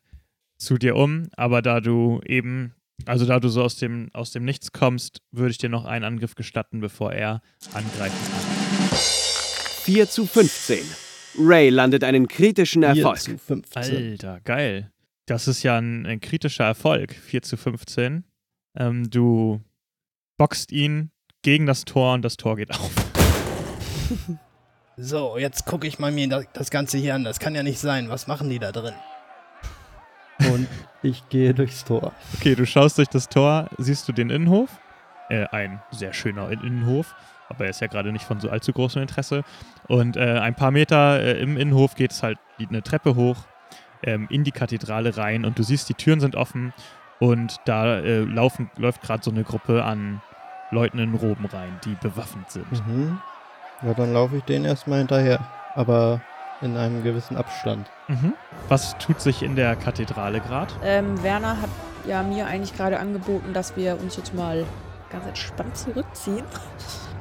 zu dir um. Aber da du eben, also da du so aus dem, aus dem Nichts kommst, würde ich dir noch einen Angriff gestatten, bevor er angreifen kann. 4 zu 15. Ray landet einen kritischen Vier Erfolg. zu 15. Alter, geil. Das ist ja ein, ein kritischer Erfolg. 4 zu 15. Ähm, du boxt ihn gegen das Tor und das Tor geht auf. So, jetzt gucke ich mal mir das, Ganze hier an. Das kann ja nicht sein. Was machen die da drin? Und ich gehe durchs Tor. Okay, du schaust durch das Tor, siehst du den Innenhof. Äh, ein sehr schöner Innenhof, aber er ist ja gerade nicht von so allzu großem Interesse. Und äh, ein paar Meter äh, im Innenhof geht es halt eine Treppe hoch ähm, in die Kathedrale rein und du siehst, die Türen sind offen und da äh, laufen, läuft gerade so eine Gruppe an Leuten in Roben rein, die bewaffnet sind. Mhm. Ja, dann laufe ich denen erstmal hinterher. Aber in einem gewissen Abstand. Mhm. Was tut sich in der Kathedrale gerade? Ähm, Werner hat ja mir eigentlich gerade angeboten, dass wir uns jetzt mal ganz entspannt zurückziehen.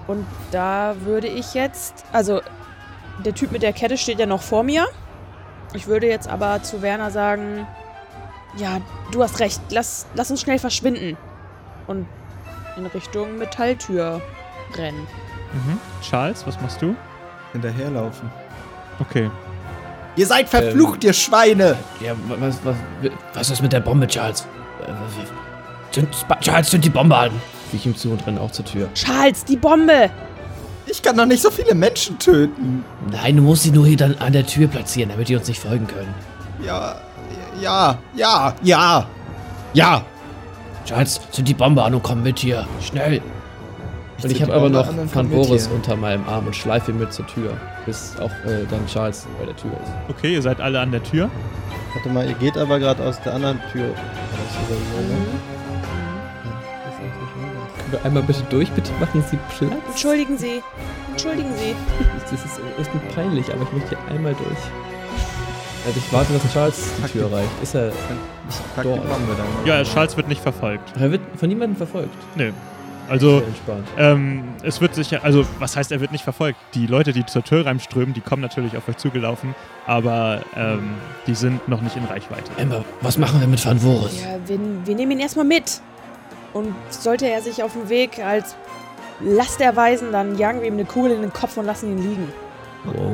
Und da würde ich jetzt, also der Typ mit der Kette steht ja noch vor mir. Ich würde jetzt aber zu Werner sagen, ja, du hast recht, lass, lass uns schnell verschwinden. Und in Richtung Metalltür rennen. Mhm. Charles, was machst du? Hinterherlaufen. Okay. Ihr seid verflucht, ihr Schweine! Ja, was, was, was ist mit der Bombe, Charles? Zünd, Charles, zünd die Bombe an. Ich ihm zu und renne auch zur Tür. Charles, die Bombe! Ich kann doch nicht so viele Menschen töten. Nein, du musst sie nur hier dann an der Tür platzieren, damit die uns nicht folgen können. Ja, ja, ja, ja, ja. Charles, zünd die Bombe an und komm mit hier. Schnell. Und ich habe aber noch Van Boris unter meinem Arm und schleife ihn mit zur Tür, bis auch äh, dann Charles bei der Tür ist. Okay, ihr seid alle an der Tür. Warte mal, ihr geht aber gerade aus der anderen Tür raus oder so, ne? Wir einmal bitte durch, bitte machen Sie Platz. Entschuldigen Sie. Entschuldigen Sie. Das ist echt nicht peinlich, aber ich möchte hier einmal durch. Also ich warte, dass Charles die Tür erreicht. Ist er die dort? Ja, Charles wird nicht verfolgt. Er wird von niemandem verfolgt. Nö. Also, ähm, es wird sicher, also, was heißt, er wird nicht verfolgt? Die Leute, die zur Tür reinströmen, die kommen natürlich auf euch zugelaufen, aber ähm, die sind noch nicht in Reichweite. Emma, was machen wir mit Van Voris? Ja, wir, wir nehmen ihn erstmal mit. Und sollte er sich auf dem Weg als Last erweisen, dann jagen wir ihm eine Kugel in den Kopf und lassen ihn liegen.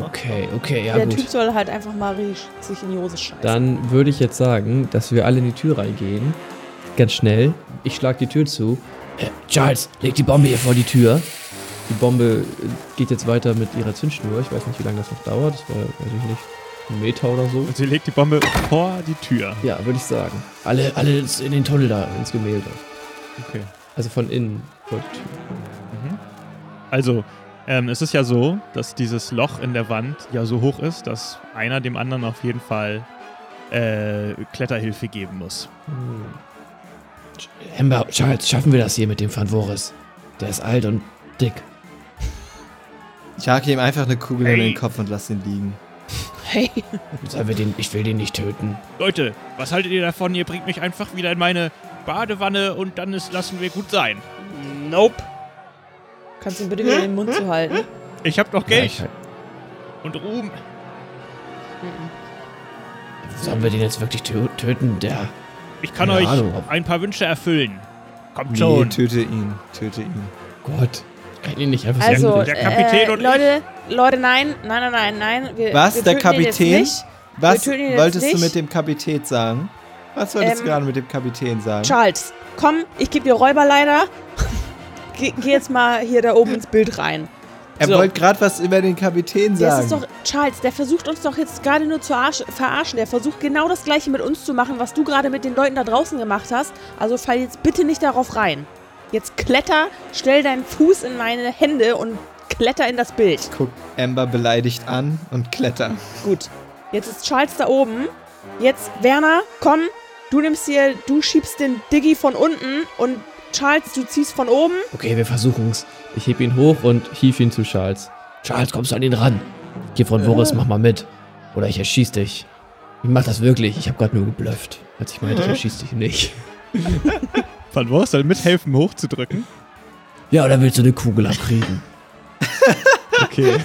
Okay, okay, ja Der gut. Typ soll halt einfach mal richtig sich in die Hose scheißen. Dann würde ich jetzt sagen, dass wir alle in die Tür reingehen. Ganz schnell. Ich schlage die Tür zu. Äh, Charles, leg die Bombe hier vor die Tür. Die Bombe äh, geht jetzt weiter mit ihrer Zündschnur. Ich weiß nicht, wie lange das noch dauert. Das war, weiß ich nicht, ein Meter oder so. Und sie legt die Bombe vor die Tür. Ja, würde ich sagen. Alle, alle in den Tunnel da. Ins Gemälde. Okay. Also von innen vor die Tür. Mhm. Also, ähm, es ist ja so, dass dieses Loch in der Wand ja so hoch ist, dass einer dem anderen auf jeden Fall äh, Kletterhilfe geben muss. Hm. Emma, Charles, schaffen wir das hier mit dem Van Voris? Der ist alt und dick. Ich jage ihm einfach eine Kugel in Ey. den Kopf und lass ihn liegen. Okay. Sollen wir den, ich will den nicht töten. Leute, was haltet ihr davon? Ihr bringt mich einfach wieder in meine Badewanne und dann ist, lassen wir gut sein. Nope. Kannst du ihn bitte wieder den Mund zu halten? Ich hab doch Geld Ja, und Ruhm. Sollen wir den jetzt wirklich tö- töten? Der. Ich kann euch Ahnung, ein paar Wünsche erfüllen. Kommt Nee, schon. töte ihn, töte ihn. Gott. Kann ihn nicht einfach Also, der Kapitän äh, und ich. Leute, Leute, nein, nein, nein, nein, nein. Wir, Was, wir der Kapitän? Was wolltest du mit dem Kapitän sagen? Was wolltest du Ähm, gerade mit dem Kapitän sagen? Charles, komm, ich gebe dir Räuberleiter. geh, geh jetzt mal hier da oben ins Bild rein. Er so. wollte gerade was über den Kapitän Das sagen. ist doch, Charles, der versucht uns doch jetzt gerade nur zu arsch, verarschen. Der versucht genau das gleiche mit uns zu machen, was du gerade mit den Leuten da draußen gemacht hast. Also fall jetzt bitte nicht darauf rein. Jetzt kletter, stell deinen Fuß in meine Hände und kletter in das Bild. Guck Amber beleidigt an und kletter. Gut. Jetzt ist Charles da oben. Jetzt, Werner, komm. Du nimmst hier, du schiebst den Diggi von unten und Charles, du ziehst von oben. Okay, wir versuchen's. Ich heb ihn hoch und hief ihn zu Charles. Charles, kommst du an ihn ran? Geh von Boris, mach mal mit. Oder ich erschieß dich. Ich mach das wirklich. Ich hab grad nur geblufft. Als ich meinte, ich erschieß dich nicht. Van Wurst soll mithelfen, hochzudrücken. Ja, oder willst du eine Kugel abkriegen? Okay.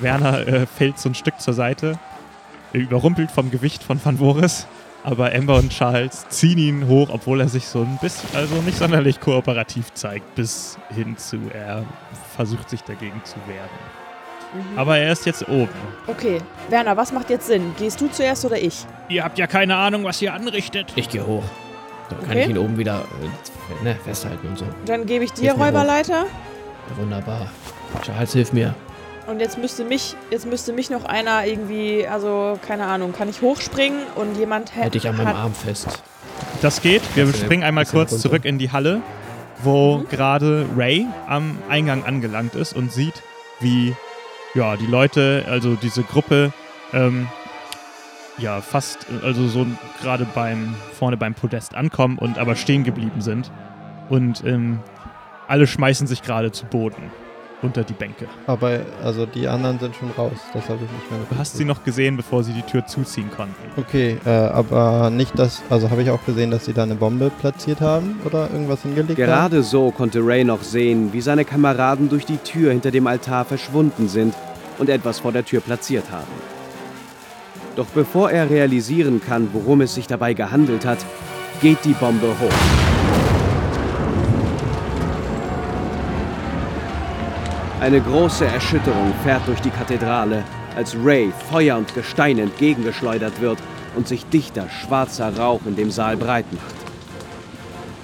Werner äh, fällt so ein Stück zur Seite, überrumpelt vom Gewicht von Van Voris. Aber Amber und Charles ziehen ihn hoch, obwohl er sich so ein bisschen, also nicht sonderlich kooperativ zeigt, bis hin zu, er versucht sich dagegen zu wehren. Aber er ist jetzt oben. Okay, Werner, was macht jetzt Sinn? Gehst du zuerst oder ich? Ihr habt ja keine Ahnung, was ihr anrichtet. Ich geh hoch. Dann kann Okay. ich ihn oben wieder äh, ne, festhalten und so. Dann gebe ich dir. Räuberleiter. Ja, wunderbar. Charles, hilf mir. Und jetzt müsste mich, jetzt müsste mich noch einer irgendwie, also keine Ahnung, kann ich hochspringen und jemand hä- Halt dich an meinem Arm fest. Das geht. Wir du springen einmal bisschen kurz runter? zurück in die Halle, wo Mhm. gerade Ray am Eingang angelangt ist und sieht, wie ja, die Leute, also diese Gruppe, ähm, ja, fast, also so gerade beim, vorne beim Podest ankommen und aber stehen geblieben sind. Und ähm, alle schmeißen sich gerade zu Boden unter die Bänke. Aber also die anderen sind schon raus. Das habe ich nicht mehr Du hast sie noch gesehen, bevor sie die Tür zuziehen konnten. Okay, äh, aber nicht das. Also habe ich auch gesehen, dass sie da eine Bombe platziert haben oder irgendwas hingelegt haben. Gerade so konnte Ray noch sehen, wie seine Kameraden durch die Tür hinter dem Altar verschwunden sind und etwas vor der Tür platziert haben. Doch bevor er realisieren kann, worum es sich dabei gehandelt hat, geht die Bombe hoch. Eine große Erschütterung fährt durch die Kathedrale, als Ray Feuer und Gestein entgegengeschleudert wird und sich dichter schwarzer Rauch in dem Saal breit macht.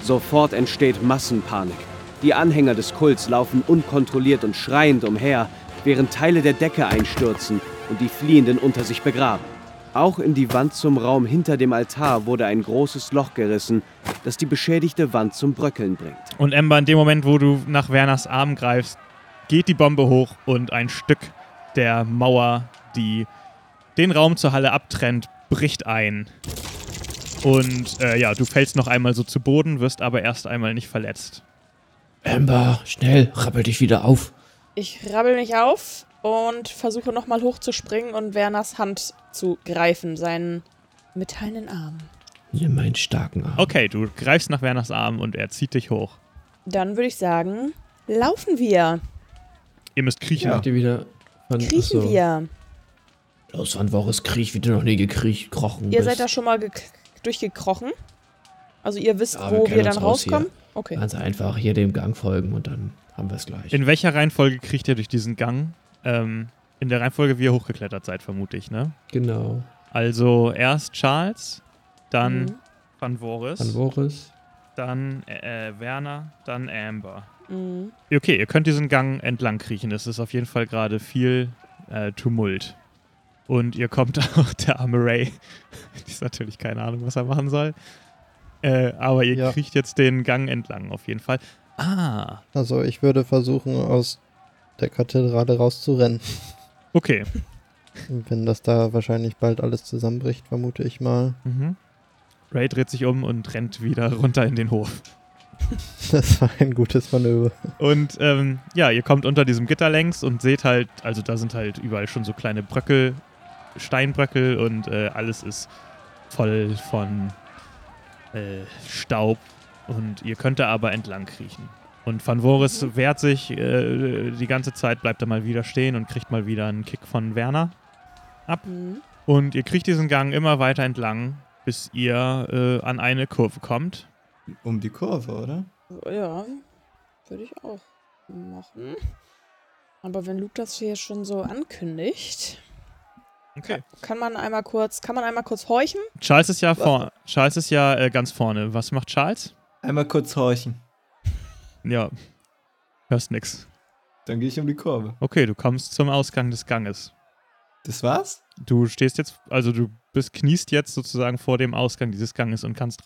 Sofort entsteht Massenpanik. Die Anhänger des Kults laufen unkontrolliert und schreiend umher, während Teile der Decke einstürzen und die Fliehenden unter sich begraben. Auch in die Wand zum Raum hinter dem Altar wurde ein großes Loch gerissen, das die beschädigte Wand zum Bröckeln bringt. Und Ember, in dem Moment, wo du nach Werners Arm greifst, geht die Bombe hoch und ein Stück der Mauer, die den Raum zur Halle abtrennt, bricht ein. Und äh, ja, du fällst noch einmal so zu Boden, wirst aber erst einmal nicht verletzt. Amber, schnell, rappel dich wieder auf. Ich rabbel mich auf und versuche nochmal hochzuspringen und Werners Hand zu greifen, seinen metallenen Arm. Nimm meinen starken Arm. Okay, du greifst nach Werners Arm und er zieht dich hoch. Dann würde ich sagen, laufen wir, Ihr müsst kriechen. Ihr wieder. Von, kriechen achso. wir. Los, Van Voris, kriech, wie du noch nie gekriecht, krochen Ihr bist. seid da schon mal gek- durchgekrochen? Also ihr wisst, Ja, wir wo kennen wir dann aus hier. rauskommen? Okay. Ganz einfach hier dem Gang folgen und dann haben wir es gleich. In welcher Reihenfolge kriecht ihr durch diesen Gang? Ähm, in der Reihenfolge, wie ihr hochgeklettert seid, vermute ich, ne? genau. Also erst Charles, dann Mhm. Van Voris, Van Voris. dann äh, Werner, dann Amber. Mhm. Okay, ihr könnt diesen Gang entlang kriechen. Es ist auf jeden Fall gerade viel äh, Tumult. Und ihr kommt auch, der arme Ray, die ist natürlich keine Ahnung, was er machen soll. Äh, aber ihr Ja. kriecht jetzt den Gang entlang, auf jeden Fall. Ah, Also ich würde versuchen, aus der Kathedrale rauszurennen. okay. Wenn das da wahrscheinlich bald alles zusammenbricht, vermute ich mal. Mhm. Ray dreht sich um und rennt wieder runter in den Hof. Das war ein gutes Manöver. Und ähm, ja, ihr kommt unter diesem Gitter längs und seht halt, also da sind halt überall schon so kleine Bröckel Steinbröckel und äh, alles ist voll von äh, Staub und ihr könnt da aber entlang kriechen. Und Van Voris wehrt sich äh, die ganze Zeit, bleibt da mal wieder stehen und kriegt mal wieder einen Kick von Werner ab. Mhm. Und ihr kriegt diesen Gang immer weiter entlang, bis ihr äh, an eine Kurve kommt. Um die Kurve, oder? Ja, würde ich auch machen. Aber wenn Luke das hier schon so ankündigt, Okay. kann man einmal kurz, kann man einmal kurz horchen? Charles ist ja, vor, Charles ist ja äh, ganz vorne. Was macht Charles? Einmal kurz horchen. Ja, hörst nix. Dann gehe ich um die Kurve. Okay, du kommst zum Ausgang des Ganges. Das war's? Du stehst jetzt, also du bist, kniest jetzt sozusagen vor dem Ausgang dieses Ganges und kannst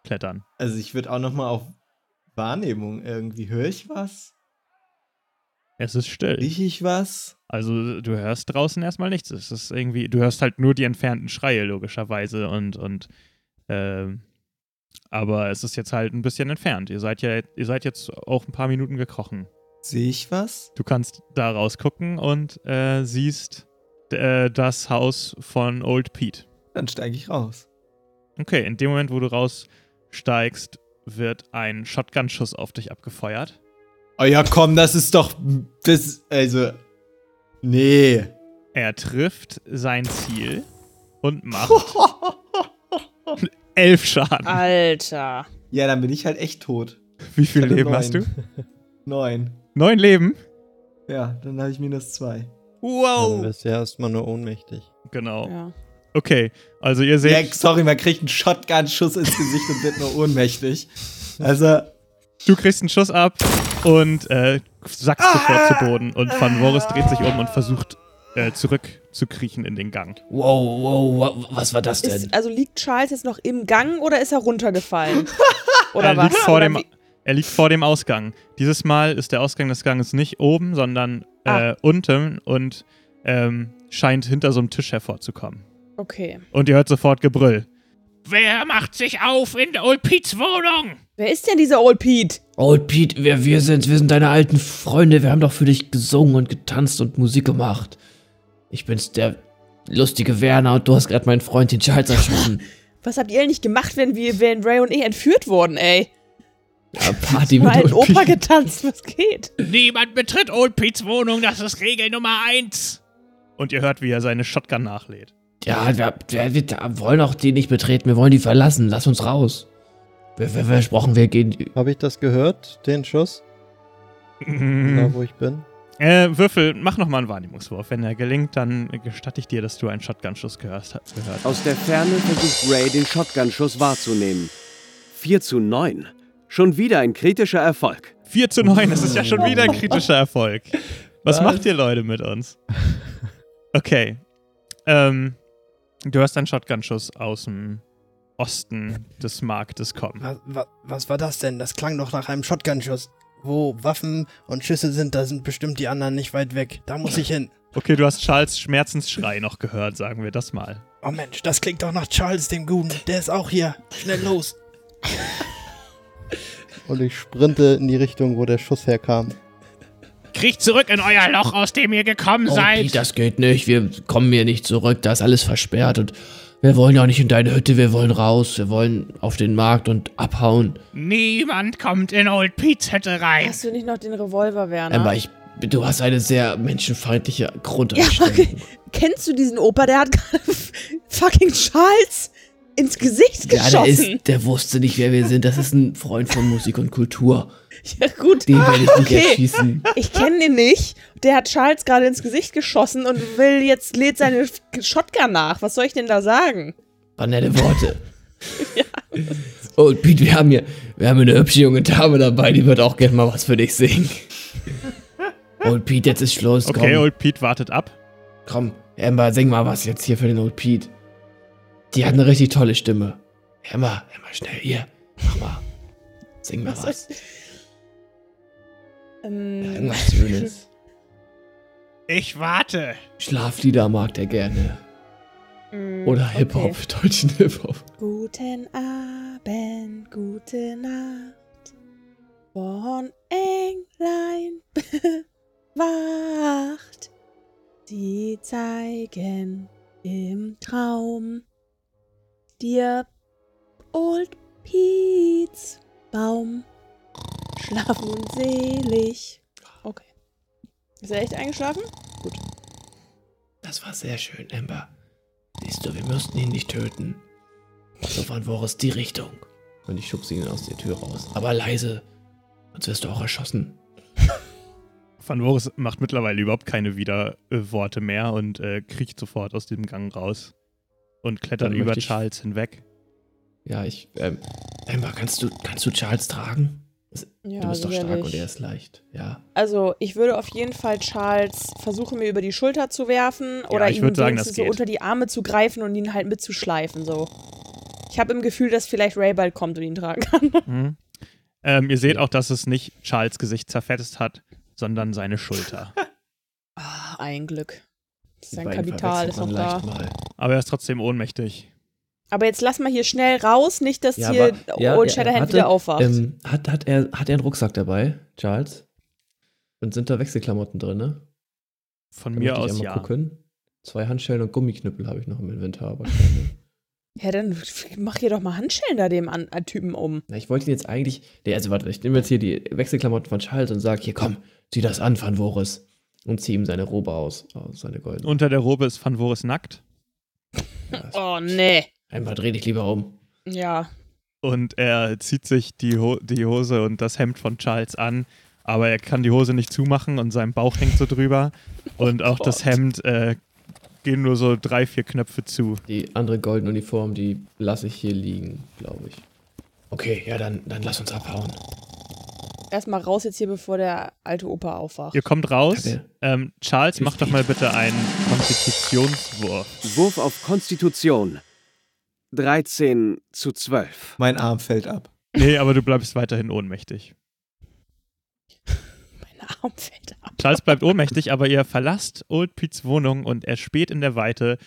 rausklettern. Also ich würde auch noch mal auf Wahrnehmung irgendwie. Höre ich was? Es ist still. Rieche ich was? Also du hörst draußen erstmal nichts. Es ist irgendwie, du hörst halt nur die entfernten Schreie logischerweise und und ähm, aber es ist jetzt halt ein bisschen entfernt. Ihr seid ja, ihr seid jetzt auch ein paar Minuten gekrochen. Sehe ich was? Du kannst da rausgucken und äh, siehst äh, das Haus von Old Pete. Dann steige ich raus. Okay, in dem Moment, wo du raussteigst, wird ein Shotgun-Schuss auf dich abgefeuert. Oh ja, komm, das ist doch. Das. Also. Nee. Er trifft sein Ziel und macht elf Schaden. Alter. Ja, dann bin ich halt echt tot. Wie viel Leben neun. hast du? Neun. Neun Leben? Ja, dann habe ich minus zwei. Dann Wow. bist du ja erstmal nur ohnmächtig. Genau. Ja. Okay, also ihr seht, Ja, sorry, man kriegt einen Shotgun-Schuss ins Gesicht und wird nur ohnmächtig. Also. du kriegst einen Schuss ab und äh, sackst sofort zu Boden und Van Voris dreht sich um und versucht äh, zurückzukriechen in den Gang. Wow, wow, wow, was war das denn? Ist, also liegt Charles jetzt noch im Gang oder ist er runtergefallen? Oder er, was? liegt vor Oder dem, er liegt vor dem Ausgang. Dieses Mal ist der Ausgang des Ganges nicht oben, sondern äh, unten und ähm, scheint hinter so einem Tisch hervorzukommen. Okay. Und ihr hört sofort Gebrüll. Wer macht sich auf in Old Pete's Wohnung? Wer ist denn dieser Old Pete? Old Pete, wir, wir sind, wir sind deine alten Freunde. Wir haben doch für dich gesungen und getanzt und Musik gemacht. Ich bin's, der lustige Werner, und du hast gerade meinen Freund den Charles erschossen. Was habt ihr eigentlich gemacht, wenn wir, wenn Ray und ich entführt wurden, ey? Ja, Party mit Mal in Old Oper Pete. getanzt, was geht? Niemand betritt Old Pete's Wohnung, das ist Regel Nummer eins. Und ihr hört, wie er seine Shotgun nachlädt. Ja, wir, wir, wir wollen auch die nicht betreten, wir wollen die verlassen. Lass uns raus. Wir, versprochen, wir gehen. Habe ich das gehört, den Schuss? Mhm. Da, wo ich bin? Äh, Würfel, mach nochmal einen Wahrnehmungswurf. Wenn er gelingt, dann gestatte ich dir, dass du einen Shotgun-Schuss gehört, gehört hast. Aus der Ferne versucht Ray den Shotgun-Schuss wahrzunehmen. 4 zu 9. Schon wieder ein kritischer Erfolg. 4 zu 9, das ist ja schon wieder ein kritischer Erfolg. Was, Was? macht ihr Leute mit uns? Okay. Ähm, du hast einen Shotgun-Schuss aus dem Osten des Marktes kommen. Was, was, was war das denn? Das klang doch nach einem Shotgun-Schuss. Wo Waffen und Schüsse sind, da sind bestimmt die anderen nicht weit weg. Da muss ich hin. Okay, du hast Charles Schmerzensschrei noch gehört, sagen wir das mal. Oh Mensch, das klingt doch nach Charles, dem Guten. Der ist auch hier. Schnell los. Und ich sprinte in die Richtung, wo der Schuss herkam. Kriegt zurück in euer Loch, aus dem ihr gekommen Oh, seid. Pete, das geht nicht. Wir kommen hier nicht zurück. Da ist alles versperrt und wir wollen ja auch nicht in deine Hütte. Wir wollen raus. Wir wollen auf den Markt und abhauen. Niemand kommt in Old Pete's Hütte rein. Hast du nicht noch den Revolver, Werner? Aber ich, du hast eine sehr menschenfeindliche ja, Grundeinstellung. okay. Kennst du diesen Opa? Der hat gerade fucking Charles ins Gesicht Ja, der, geschossen. ist, der wusste nicht, wer wir sind. Das ist ein Freund von Musik und Kultur. ja, gut. Den werde ich nicht Okay. erschießen. Ich kenne ihn nicht. Der hat Charles gerade ins Gesicht geschossen und will jetzt lädt seine Shotgun nach. Was soll ich denn da sagen? War nette Worte. Oh, Pete, wir haben hier, wir haben hier eine hübsche junge Dame dabei, die wird auch gerne mal was für dich singen. Old Pete, jetzt ist Schluss. Okay, komm, Old Pete wartet ab. komm, Amber, sing mal was jetzt hier für den Old Pete. Die hat eine richtig tolle Stimme. Amber, Amber, schnell hier. Mach mal. Sing mal Was was. Ähm, Irgendwas Schönes. Ich warte. Schlaflieder mag der gerne. mm, Oder okay. Hip-Hop, deutschen Hip-Hop. Guten Abend, gute Nacht. Von Englein bewacht. Sie zeigen im Traum dir Old Pete's Baum schlafen und selig. Okay. Ist er echt eingeschlafen? Das war sehr schön, Amber. Siehst du, wir müssten ihn nicht töten. So von Boris die Richtung. Und ich schubse ihn aus der Tür raus. Aber leise, sonst wirst du auch erschossen. Van Voris macht mittlerweile überhaupt keine Widerworte mehr und äh, kriecht sofort aus dem Gang raus und klettert über Charles hinweg. Ja, ich. Ähm, Amber, kannst du, kannst du Charles tragen? Ja, du bist doch stark und er ist leicht. Ja. Also, ich würde auf jeden Fall Charles versuchen, mir über die Schulter zu werfen oder ich ihn würd sagen, so unter die Arme zu greifen und ihn halt mitzuschleifen, so. Ich habe im Gefühl, dass vielleicht Ray bald kommt und ihn tragen kann. Mhm. Ähm, ihr seht auch, dass es nicht Charles Gesicht zerfetzt hat, sondern seine Schulter. Ah, ein Glück. Sein Kapital ist noch da. leicht Aber er ist trotzdem ohnmächtig. Aber jetzt lass mal hier schnell raus, nicht, dass Ja, hier aber- ja, Old ja, Shatterhand warte, wieder aufwacht. Ähm, hat, hat, er, hat er einen Rucksack dabei, Charles? Und sind da Wechselklamotten drin, ne? Von Dann mir ich aus einmal ja. gucken. Zwei Handschellen und Gummiknüppel habe ich noch im Inventar. Aber keine. ja, dann mach hier doch mal Handschellen da dem an, an Typen um. Na, ich wollte ihn jetzt eigentlich. Nee, also warte, ich nehme jetzt hier die Wechselklamotten von Charles und sage: Hier, komm, zieh das an, Van Voris. Und zieh ihm seine Robe aus. aus seine goldene. Unter der Robe ist Van Voris nackt Ja, Oh, nee. Einmal dreh dich lieber um. Ja. und er zieht sich die, Ho die Hose und das Hemd von Charles an, aber er kann die Hose nicht zumachen und sein Bauch hängt so drüber. Und auch das Hemd äh, gehen nur so drei, vier Knöpfe zu. Die andere goldene Uniform, die lasse ich hier liegen, glaube ich. Okay, ja, dann, dann lass uns abhauen. Erstmal raus jetzt hier, bevor der alte Opa aufwacht. Ihr kommt raus. Ähm, Charles, mach doch mal bitte einen Konstitutionswurf. Wurf auf Konstitution. 13 zu 12. Mein Arm fällt ab. Nee, aber du bleibst weiterhin ohnmächtig. Mein Arm fällt ab. Charles bleibt ohnmächtig, aber ihr verlasst Old Pete's Wohnung und erspäht in der Weite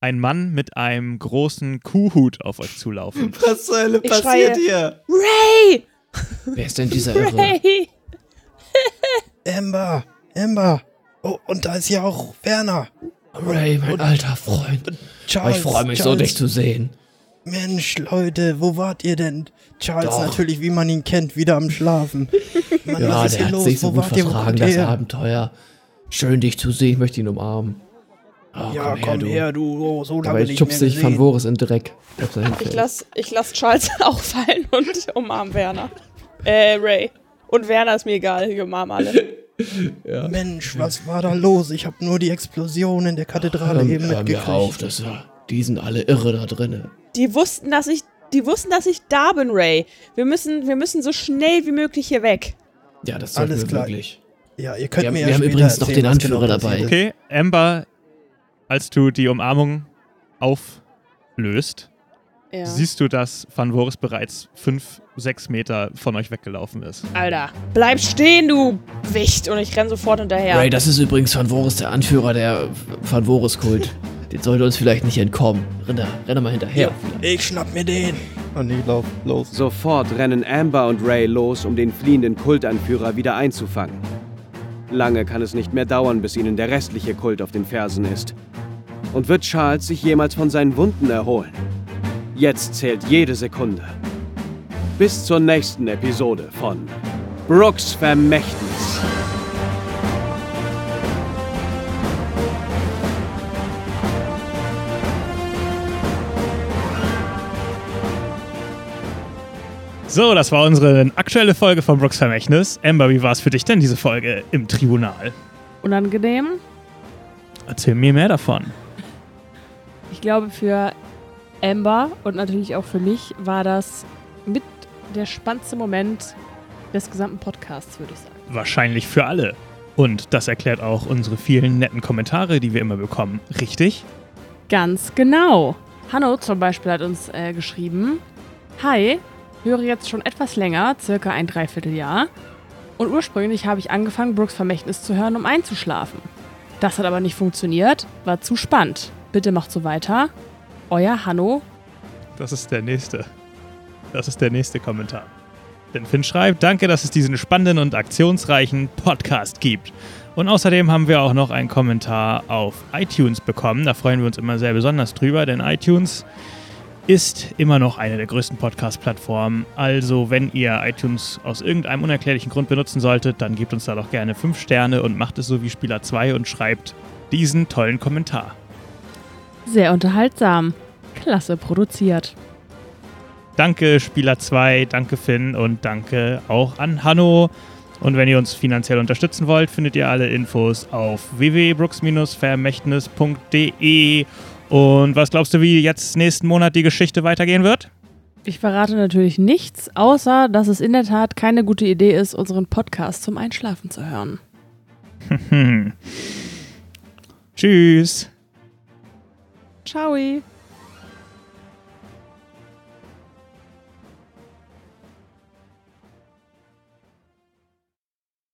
ein Mann mit einem großen Kuhhut auf euch zulaufen. Was zur Hölle passiert hier? Ray! Wer ist denn dieser Irre? Ray! Amber, Amber. Oh, und da ist ja auch Werner. Ray, mein alter Freund. Charles. ich freue mich so, Charles. dich zu sehen. Mensch, Leute, wo wart ihr denn? Charles Doch. natürlich, wie man ihn kennt, wieder am Schlafen. Mann, Ja, was ist der hier hat los? sich so wo gut wart ihr? Wo vertragen, das her? Abenteuer. Schön, dich zu sehen. Ich möchte ihn umarmen. Oh, Ja, komm her, du. Oh, so lange Aber jetzt nicht schubst Van gesehen. Voris in den Dreck. Ich lass, ich lass Charles auch fallen und umarm Werner. Äh, Ray. Und Werner ist mir egal, ich umarm alle. Mensch, was war da los? Ich habe nur die Explosion in der Kathedrale Hör, eben hör mir auf, mitgekriegt. das war, die sind alle irre da drinnen. Die wussten, dass ich, die wussten, dass ich da bin, Ray. Wir müssen, wir müssen so schnell wie möglich hier weg. Ja, das sollten Alles wir klar. wirklich. Ja, ihr könnt Wir haben- mir ja wir haben übrigens noch den genau Anführer dabei. Okay, Amber, als du die Umarmung auflöst, Ja. siehst du, dass Van Voris bereits fünf, sechs Meter von euch weggelaufen ist. Alter, bleib stehen, du Wicht. Und ich renn sofort hinterher. Ray, das ist übrigens Van Voris, der Anführer der Van Voris-Kult. Den sollte uns vielleicht nicht entkommen. Renn da, renn da mal hinterher. Ich schnapp mir den. Und ich lauf los. Sofort rennen Amber und Ray los, um den fliehenden Kultanführer wieder einzufangen. Lange kann es nicht mehr dauern, bis ihnen der restliche Kult auf den Fersen ist. Und wird Charles sich jemals von seinen Wunden erholen? Jetzt zählt jede Sekunde. Bis zur nächsten Episode von Brooks Vermächtnis. So, das war unsere aktuelle Folge von Brooks Vermächtnis. Amber, wie war es für dich denn, diese Folge im Tribunal? Unangenehm. Erzähl mir mehr davon. Ich glaube, für Amber und natürlich auch für mich war das mit der spannendste Moment des gesamten Podcasts, würde ich sagen. Wahrscheinlich für alle. Und das erklärt auch unsere vielen netten Kommentare, die wir immer bekommen. Richtig? Ganz genau. Hanno zum Beispiel hat uns äh, geschrieben: Hi, höre jetzt schon etwas länger, circa ein Dreivierteljahr. Und ursprünglich habe ich angefangen, Brooks Vermächtnis zu hören, um einzuschlafen. Das hat aber nicht funktioniert, war zu spannend. Bitte macht so weiter. Euer Hanno. Das ist der nächste. Das ist der nächste Kommentar. Denn Finn schreibt, danke, dass es diesen spannenden und aktionsreichen Podcast gibt. Und außerdem haben wir auch noch einen Kommentar auf iTunes bekommen. Da freuen wir uns immer sehr besonders drüber, denn iTunes ist immer noch eine der größten Podcast-Plattformen. Also, wenn ihr iTunes aus irgendeinem unerklärlichen Grund benutzen solltet, dann gebt uns da doch gerne 5 Sterne und macht es so wie Spieler 2 und schreibt diesen tollen Kommentar. Sehr unterhaltsam. Klasse produziert. Danke Spieler 2, danke Finn und danke auch an Hanno. Und wenn ihr uns finanziell unterstützen wollt, findet ihr alle Infos auf www.brooks-vermächtnis.de. Und was glaubst du, wie jetzt nächsten Monat die Geschichte weitergehen wird? Ich verrate natürlich nichts, außer dass es in der Tat keine gute Idee ist, unseren Podcast zum Einschlafen zu hören. Tschüss. Ciao.